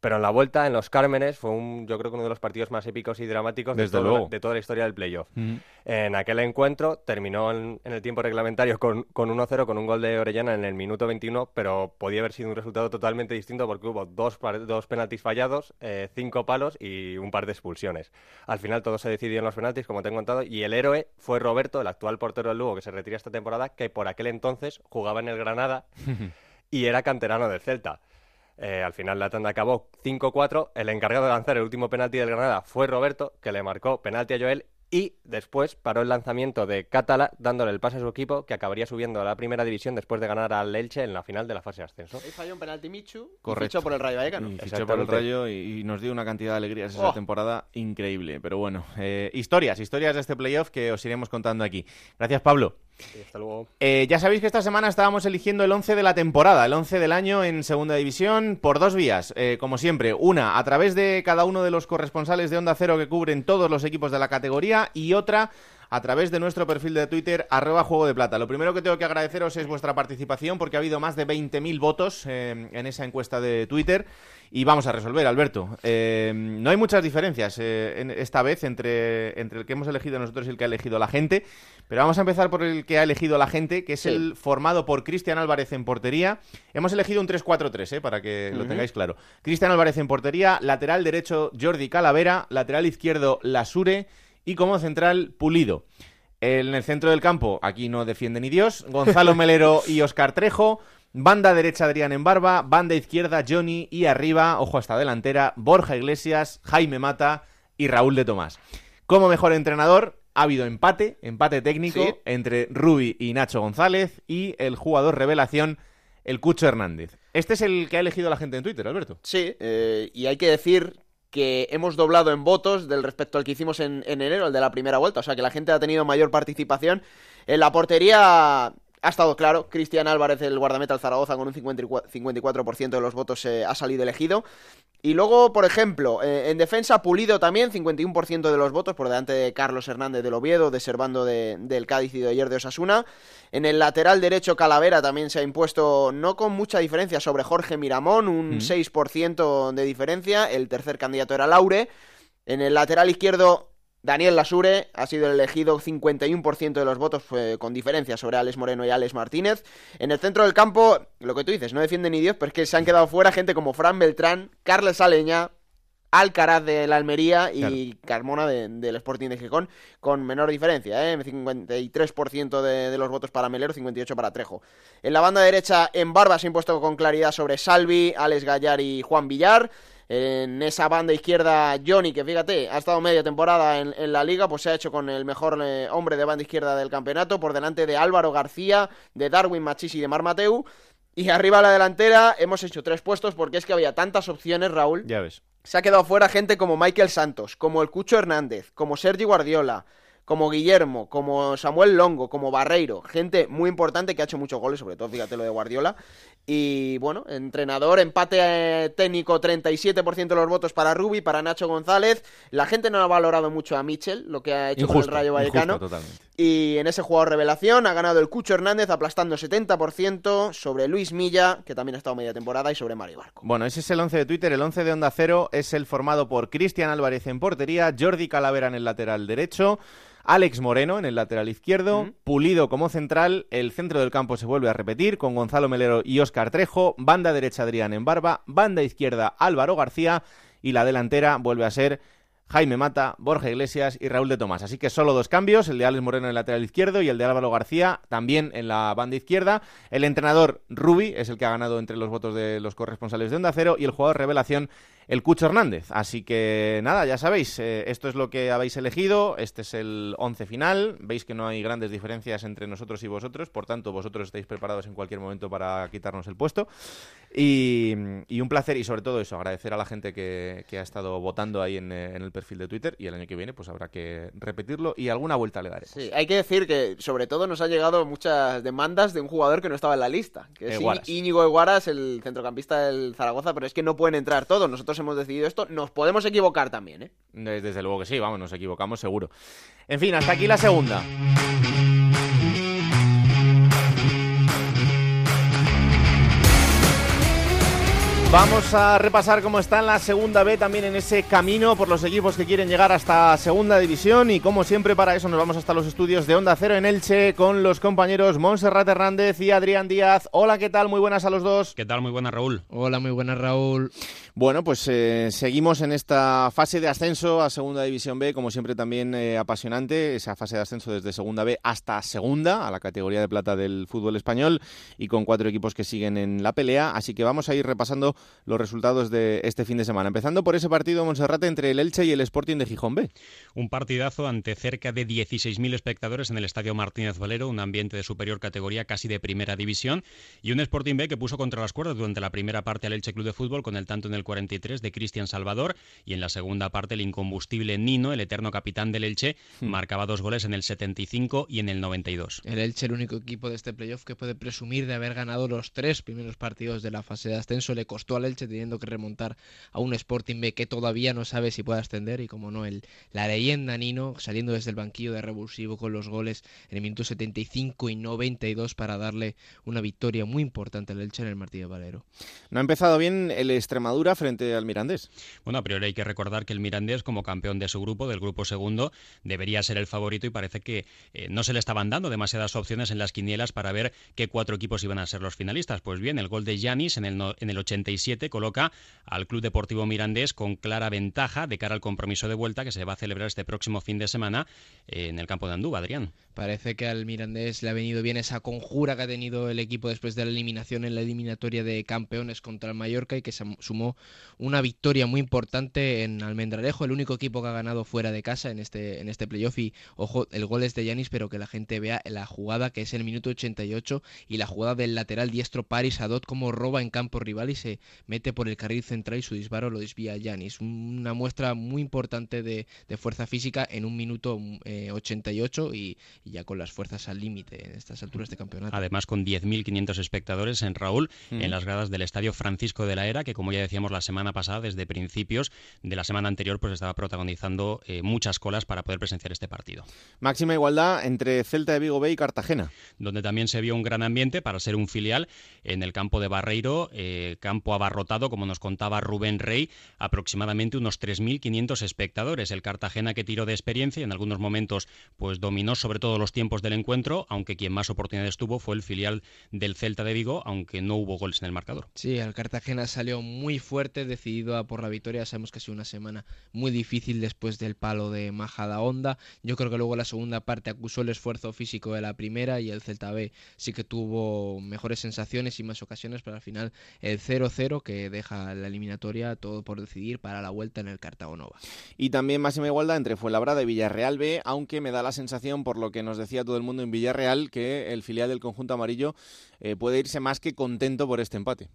Pero en la vuelta, en los Cármenes, fue un, yo creo que uno de los partidos más épicos y dramáticos de, todo- luego. de toda la historia del playoff. Mm. En aquel encuentro terminó en, en el tiempo reglamentario con, con 1-0 con un gol de Orellana en el minuto 21, pero podía haber sido un resultado totalmente distinto porque hubo dos penaltis fallados, eh, cinco palos y un par de expulsiones. Al final todo se decidió en los penaltis, como te he contado, y el héroe fue Roberto, el actual portero del Lugo que se retira esta temporada, que por aquel entonces jugaba en el Granada y era canterano del Celta. Eh, al final la tanda acabó 5-4. El encargado de lanzar el último penalti del Granada fue Roberto, que le marcó penalti a Joel. Y después paró el lanzamiento de Catala, dándole el pase a su equipo, que acabaría subiendo a la primera división después de ganar al Elche en la final de la fase de ascenso. Ahí falló un penalti Michu Correcto. fichó por el Rayo Vallecano. Y fichó por el Rayo y, y nos dio una cantidad de alegrías esa Oh. temporada increíble. Pero bueno, eh, historias, historias de este playoff que os iremos contando aquí. Gracias, Pablo. Eh, ya sabéis que esta semana estábamos eligiendo el 11 de la temporada, el 11 del año en Segunda División, por dos vías, eh, como siempre. Una, a través de cada uno de los corresponsales de Onda Cero que cubren todos los equipos de la categoría, y otra, a través de nuestro perfil de Twitter, arroba Juego de Plata. Lo primero que tengo que agradeceros es vuestra participación, porque ha habido más de 20.000 votos eh, en esa encuesta de Twitter. Y vamos a resolver, Alberto. Eh, no hay muchas diferencias eh, en- esta vez entre, entre el que hemos elegido nosotros y el que ha elegido la gente. Pero vamos a empezar por el que ha elegido la gente, que es Sí. el formado por Cristian Álvarez en portería. Hemos elegido un 3-4-3, eh, para que lo tengáis claro. Cristian Álvarez en portería, lateral derecho Jordi Calavera, lateral izquierdo Lasure y como central Pulido. En el centro del campo, aquí no defiende ni Dios, Gonzalo Melero y Oscar Trejo. Banda derecha Adrián en barba, banda izquierda Johnny y arriba, ojo hasta delantera, Borja Iglesias, Jaime Mata y Raúl de Tomás. Como mejor entrenador, ha habido empate, empate técnico Sí. entre Rubi y Nacho González y el jugador revelación, el Cucho Hernández. Este es el que ha elegido la gente en Twitter, Alberto. Sí, eh, y hay que decir que hemos doblado en votos del respecto al que hicimos en, en enero, el de la primera vuelta. O sea que la gente ha tenido mayor participación. En la portería ha estado claro. Cristian Álvarez, el guardameta del Zaragoza, con un 54%, 54% de los votos eh, ha salido elegido. Y luego, por ejemplo, eh, en defensa, Pulido también, 51% de los votos, por delante de Carlos Hernández del Oviedo, de Servando de- del Cádiz y de ayer de Osasuna. En el lateral derecho, Calavera también se ha impuesto, no con mucha diferencia, sobre Jorge Miramón, un Mm. 6% de diferencia. El tercer candidato era Laure. En el lateral izquierdo, Daniel Lasure ha sido el elegido 51% de los votos fue con diferencia sobre Alex Moreno y Alex Martínez. En el centro del campo, lo que tú dices, no defiende ni Dios, pero es que se han quedado fuera gente como Fran Beltrán, Carles Aleña, Alcaraz de la Almería y Carmona de- del Sporting de Gijón con menor diferencia, ¿eh? 53% de, de los votos para Melero, 58% para Trejo. En la banda derecha, en Barba se ha impuesto con claridad sobre Salvi, Alex Gallar y Juan Villar. En esa banda izquierda, Johnny, que fíjate, ha estado media temporada en, en la liga, pues se ha hecho con el mejor eh, hombre de banda izquierda del campeonato, por delante de Álvaro García, de Darwin Machis y de Mar Mateu. Y arriba a la delantera hemos hecho tres puestos porque es que había tantas opciones, Raúl. Ya ves. Se ha quedado fuera gente como Michael Santos, como el Cucho Hernández, como Sergi Guardiola, como Guillermo, como Samuel Longo, como Barreiro. Gente muy importante que ha hecho muchos goles, sobre todo, fíjate lo de Guardiola. Y bueno, entrenador, empate eh, técnico, 37% de los votos para Rubi, para Nacho González. La gente no ha valorado mucho a Michel, lo que ha hecho con el Rayo Vallecano. injusto totalmente. Y en ese jugador revelación ha ganado el Cucho Hernández aplastando 70% sobre Luis Milla, que también ha estado media temporada, y sobre Mario Barco. Bueno, ese es el 11 de Twitter. El 11 de Onda Cero es el formado por Cristian Álvarez en portería, Jordi Calavera en el lateral derecho, Alex Moreno en el lateral izquierdo, Pulido como central, el centro del campo se vuelve a repetir con Gonzalo Melero y Óscar Trejo, banda derecha Adrián en barba, banda izquierda Álvaro García y la delantera vuelve a ser Jaime Mata, Borja Iglesias y Raúl de Tomás. Así que solo dos cambios, el de Alex Moreno en el lateral izquierdo y el de Álvaro García también en la banda izquierda. El entrenador Rubi es el que ha ganado entre los votos de los corresponsales de Onda Cero y el jugador revelación el Cucho Hernández. Así que nada, ya sabéis, eh, esto es lo que habéis elegido, este es el 11 final, veis que no hay grandes diferencias entre nosotros y vosotros, por tanto vosotros estáis preparados en cualquier momento para quitarnos el puesto. Y, y un placer y sobre todo eso, agradecer a la gente que, que ha estado votando ahí en, eh, en el perfil de Twitter y el año que viene pues habrá que repetirlo y alguna vuelta le daré. Sí, hay que decir que sobre todo nos ha llegado muchas demandas de un jugador que no estaba en la lista, que es Eguaras. Í- Íñigo Eguaras, el centrocampista del Zaragoza, pero es que no pueden entrar todos. Nosotros hemos decidido esto, nos podemos equivocar también, ¿eh? Eh, Desde luego que sí, vamos, nos equivocamos seguro. En fin, hasta aquí la segunda. Vamos a repasar cómo está en la segunda B también en ese camino por los equipos que quieren llegar hasta segunda división y como siempre para eso nos vamos hasta los estudios de Onda Cero en Elche con los compañeros Montserrat Hernández y Adrián Díaz. Hola, ¿qué tal? Muy buenas a los dos. ¿Qué tal? Muy buenas, Raúl. Hola, muy buenas, Raúl. Bueno, pues eh, seguimos en esta fase de ascenso a Segunda División B, como siempre también eh, apasionante, esa fase de ascenso desde Segunda B hasta Segunda, a la categoría de plata del fútbol español, y con cuatro equipos que siguen en la pelea, así que vamos a ir repasando los resultados de este fin de semana, empezando por ese partido Monserrate entre el Elche y el Sporting de Gijón B. Un partidazo ante cerca de 16.000 espectadores en el Estadio Martínez Valero, un ambiente de superior categoría casi de primera división, y un Sporting B que puso contra las cuerdas durante la primera parte al Elche Club de Fútbol con el tanto en el 43 de Cristian Salvador y en la segunda parte el incombustible Nino, el eterno capitán del Elche, marcaba dos goles en el 75 y en el 92. El Elche, el único equipo de este playoff que puede presumir de haber ganado los tres primeros partidos de la fase de ascenso, le costó al Elche teniendo que remontar a un Sporting B que todavía no sabe si puede ascender y como no, el, la leyenda Nino saliendo desde el banquillo de revulsivo con los goles en el minuto 75 y 92 para darle una victoria muy importante al Elche en el Martínez Valero. No ha empezado bien el Extremadura frente al Mirandés. Bueno, a priori hay que recordar que el Mirandés, como campeón de su grupo, del grupo segundo, debería ser el favorito y parece que eh, no se le estaban dando demasiadas opciones en las quinielas para ver qué cuatro equipos iban a ser los finalistas. Pues bien, el gol de Yanis en el, no- en el 87 coloca al Club Deportivo Mirandés con clara ventaja de cara al compromiso de vuelta que se va a celebrar este próximo fin de semana en el campo de Andúba, Adrián. Parece que al Mirandés le ha venido bien esa conjura que ha tenido el equipo después de la eliminación en la eliminatoria de campeones contra el Mallorca y que se sumó una victoria muy importante en Almendralejo, el único equipo que ha ganado fuera de casa en este, en este playoff. Y ojo, el gol es de Yanis, pero que la gente vea la jugada que es el minuto 88 y la jugada del lateral diestro Paris Adot como roba en campo rival y se mete por el carril central y su disparo lo desvía Yanis. Una muestra muy importante de, de fuerza física en un minuto eh, 88 y, y ya con las fuerzas al límite en estas alturas de campeonato. Además, con 10.500 espectadores en Raúl, Mm. en las gradas del Estadio Francisco de la Era, que como ya decíamos la semana pasada, desde principios de la semana anterior, pues estaba protagonizando eh, muchas colas para poder presenciar este partido. Máxima igualdad entre Celta de Vigo B y Cartagena. Donde también se vio un gran ambiente para ser un filial en el campo de Barreiro, eh, campo abarrotado, como nos contaba Rubén Rey, aproximadamente unos 3.500 espectadores. El Cartagena que tiró de experiencia y en algunos momentos pues dominó sobre todo los tiempos del encuentro, aunque quien más oportunidades tuvo fue el filial del Celta de Vigo, aunque no hubo goles en el marcador. Sí, el Cartagena salió muy fuerte, decidido a por la victoria. Sabemos que ha sido una semana muy difícil después del palo de Majada Honda. Yo creo que luego la segunda parte acusó el esfuerzo físico de la primera y el Celta B sí que tuvo mejores sensaciones y más ocasiones, pero al final el 0-0 que deja la eliminatoria todo por decidir para la vuelta en el Cartagonova. Y también máxima igualdad entre Fuenlabrada y Villarreal B, aunque me da la sensación, por lo que nos decía todo el mundo en Villarreal, que el filial del conjunto amarillo eh, puede irse más que contento por este empate.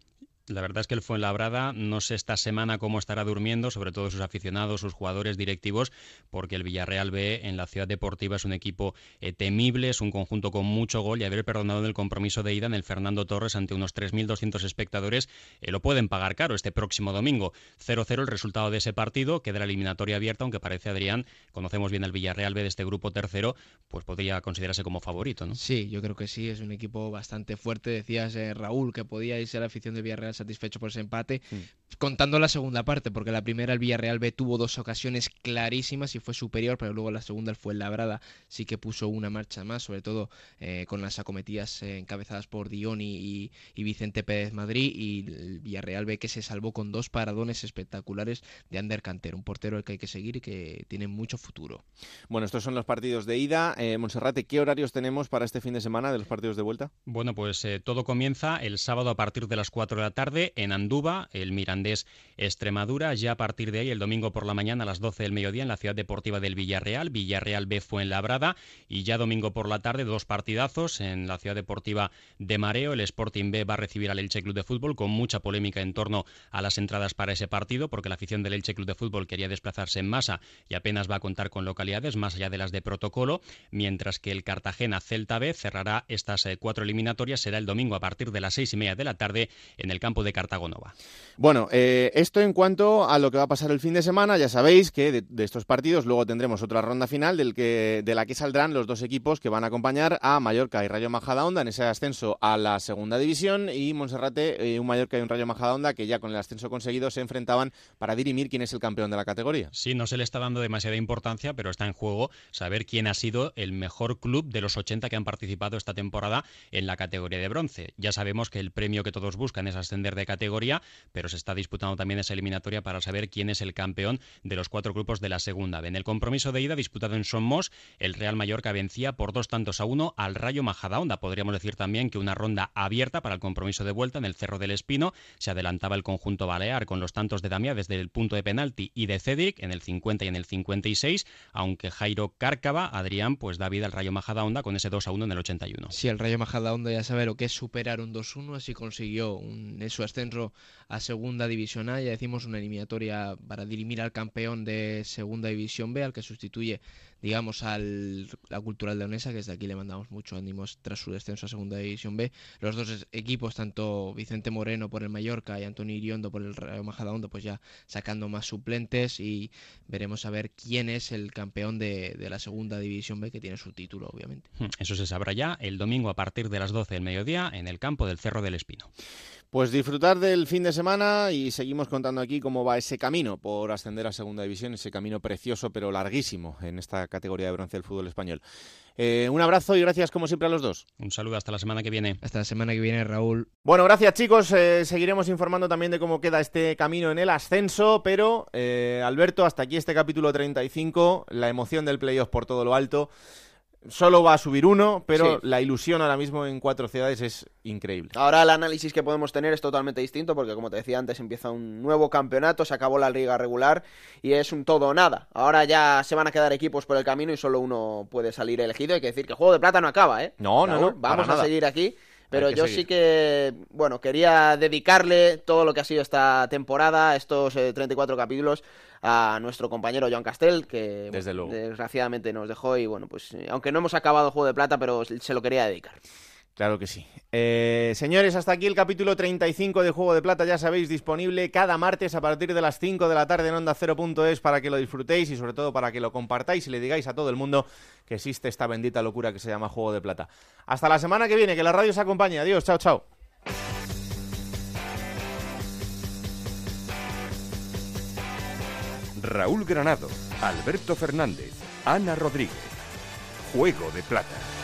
La verdad es que el Fuenlabrada no sé esta semana cómo estará durmiendo, sobre todo sus aficionados, sus jugadores directivos, porque el Villarreal B en la ciudad deportiva es un equipo eh, temible, es un conjunto con mucho gol y haber perdonado en el compromiso de ida en el Fernando Torres ante unos 3.200 espectadores eh, lo pueden pagar caro este próximo domingo. 0-0 el resultado de ese partido, queda la eliminatoria abierta, aunque parece Adrián, conocemos bien al Villarreal B de este grupo tercero, pues podría considerarse como favorito, ¿no? Sí, yo creo que sí, es un equipo bastante fuerte. Decías, eh, Raúl, que podía irse a la afición de Villarreal satisfecho por ese empate, contando la segunda parte, porque la primera el Villarreal B tuvo dos ocasiones clarísimas y fue superior, pero luego la segunda el fue labrada, sí que puso una marcha más, sobre todo eh, con las acometidas eh, encabezadas por Dion y, y- y Vicente Pérez Madrid, y el Villarreal B que se salvó con dos paradones espectaculares de Ander Canter, un portero al que hay que seguir y que tiene mucho futuro. Bueno, estos son los partidos de ida. Eh, Monserrate, ¿qué horarios tenemos para este fin de semana de los partidos de vuelta? Bueno, pues eh, todo comienza el sábado a partir de las 4 de la tarde tarde en Andúba, el Mirandés Extremadura. Ya a partir de ahí, el domingo por la mañana a las 12 del mediodía en la ciudad deportiva del Villarreal, Villarreal B fue en Labrada. Y ya domingo por la tarde, dos partidazos en la ciudad deportiva de Mareo. El Sporting B va a recibir al Elche Club de Fútbol con mucha polémica en torno a las entradas para ese partido, porque la afición del Elche Club de Fútbol quería desplazarse en masa y apenas va a contar con localidades más allá de las de protocolo, mientras que el Cartagena Celta B cerrará estas eh, cuatro eliminatorias. Será el domingo a partir de las seis y media de la tarde en el campo de Cartagonova. Bueno, esto en cuanto a lo que va a pasar el fin de semana, ya sabéis que de, de, estos partidos luego tendremos otra ronda final del que, de la que saldrán los dos equipos que van a acompañar a Mallorca y Rayo Majadahonda en ese ascenso a la segunda división y Monserrate, eh, un Mallorca y un Rayo Majadahonda que ya con el ascenso conseguido se enfrentaban para dirimir quién es el campeón de la categoría. Sí, no se le está dando demasiada importancia, pero está en juego saber quién ha sido el mejor club de los 80 que han participado esta temporada en la categoría de bronce. Ya sabemos que el premio que todos buscan es ascender de categoría, pero se está disputando también esa eliminatoria para saber quién es el campeón de los cuatro grupos de la segunda. En el compromiso de ida disputado en Somos, el Real Mallorca vencía por dos tantos a uno al Rayo Majadahonda. Podríamos decir también que una ronda abierta para el compromiso de vuelta en el Cerro del Espino. Se adelantaba el conjunto balear con los tantos de Damiá desde el punto de penalti y de Cedric en el 50 y en el 56, aunque Jairo Cárcava, Adrián, pues da vida al Rayo Majadahonda con ese 2 a 1 en el 81. Sí, el Rayo Majadahonda ya sabe lo que es superar un 2-1, así consiguió un, su ascenso a Segunda División A, ya decimos una eliminatoria para dirimir al campeón de Segunda División B, al que sustituye digamos, al la Cultural Leonesa, que desde aquí le mandamos mucho ánimos tras su descenso a Segunda División B. Los dos equipos, tanto Vicente Moreno por el Mallorca y Antonio Iriondo por el Rayo Majadahonda, pues ya sacando más suplentes y veremos a ver quién es el campeón de, de, la Segunda División B, que tiene su título, obviamente. Eso se sabrá ya el domingo a partir de las 12 del mediodía en el campo del Cerro del Espino. Pues disfrutar del fin de semana y seguimos contando aquí cómo va ese camino por ascender a Segunda División, ese camino precioso pero larguísimo en esta categoría de bronce del fútbol español. Eh, un abrazo y gracias como siempre a los dos. Un saludo hasta la semana que viene. Hasta la semana que viene, Raúl. Bueno, gracias chicos. Eh, seguiremos informando también de cómo queda este camino en el ascenso, pero eh, Alberto, hasta aquí este capítulo 35, la emoción del playoff por todo lo alto. Solo va a subir uno, pero sí. la ilusión ahora mismo en cuatro ciudades es increíble. Ahora el análisis que podemos tener es totalmente distinto porque, como te decía antes, empieza un nuevo campeonato, se acabó la liga regular y es un todo o nada. Ahora ya se van a quedar equipos por el camino y solo uno puede salir elegido. Hay que decir que el Juego de Plata no acaba, ¿eh? No, no, no. Vamos a seguir aquí. Pero yo seguir. sí que, bueno, quería dedicarle todo lo que ha sido esta temporada, estos eh, 34 capítulos, a nuestro compañero Joan Castel, que Desde luego. desgraciadamente nos dejó y bueno, pues eh, aunque no hemos acabado el Juego de Plata, pero se lo quería dedicar. Claro que sí. Eh, señores, hasta aquí el capítulo 35 de Juego de Plata, ya sabéis, disponible cada martes a partir de las 5 de la tarde en Onda 0.es para que lo disfrutéis y sobre todo para que lo compartáis y le digáis a todo el mundo que existe esta bendita locura que se llama Juego de Plata. Hasta la semana que viene, que la radio os acompañe. Adiós, chao, chao. Raúl Granado, Alberto Fernández, Ana Rodríguez. Juego de Plata.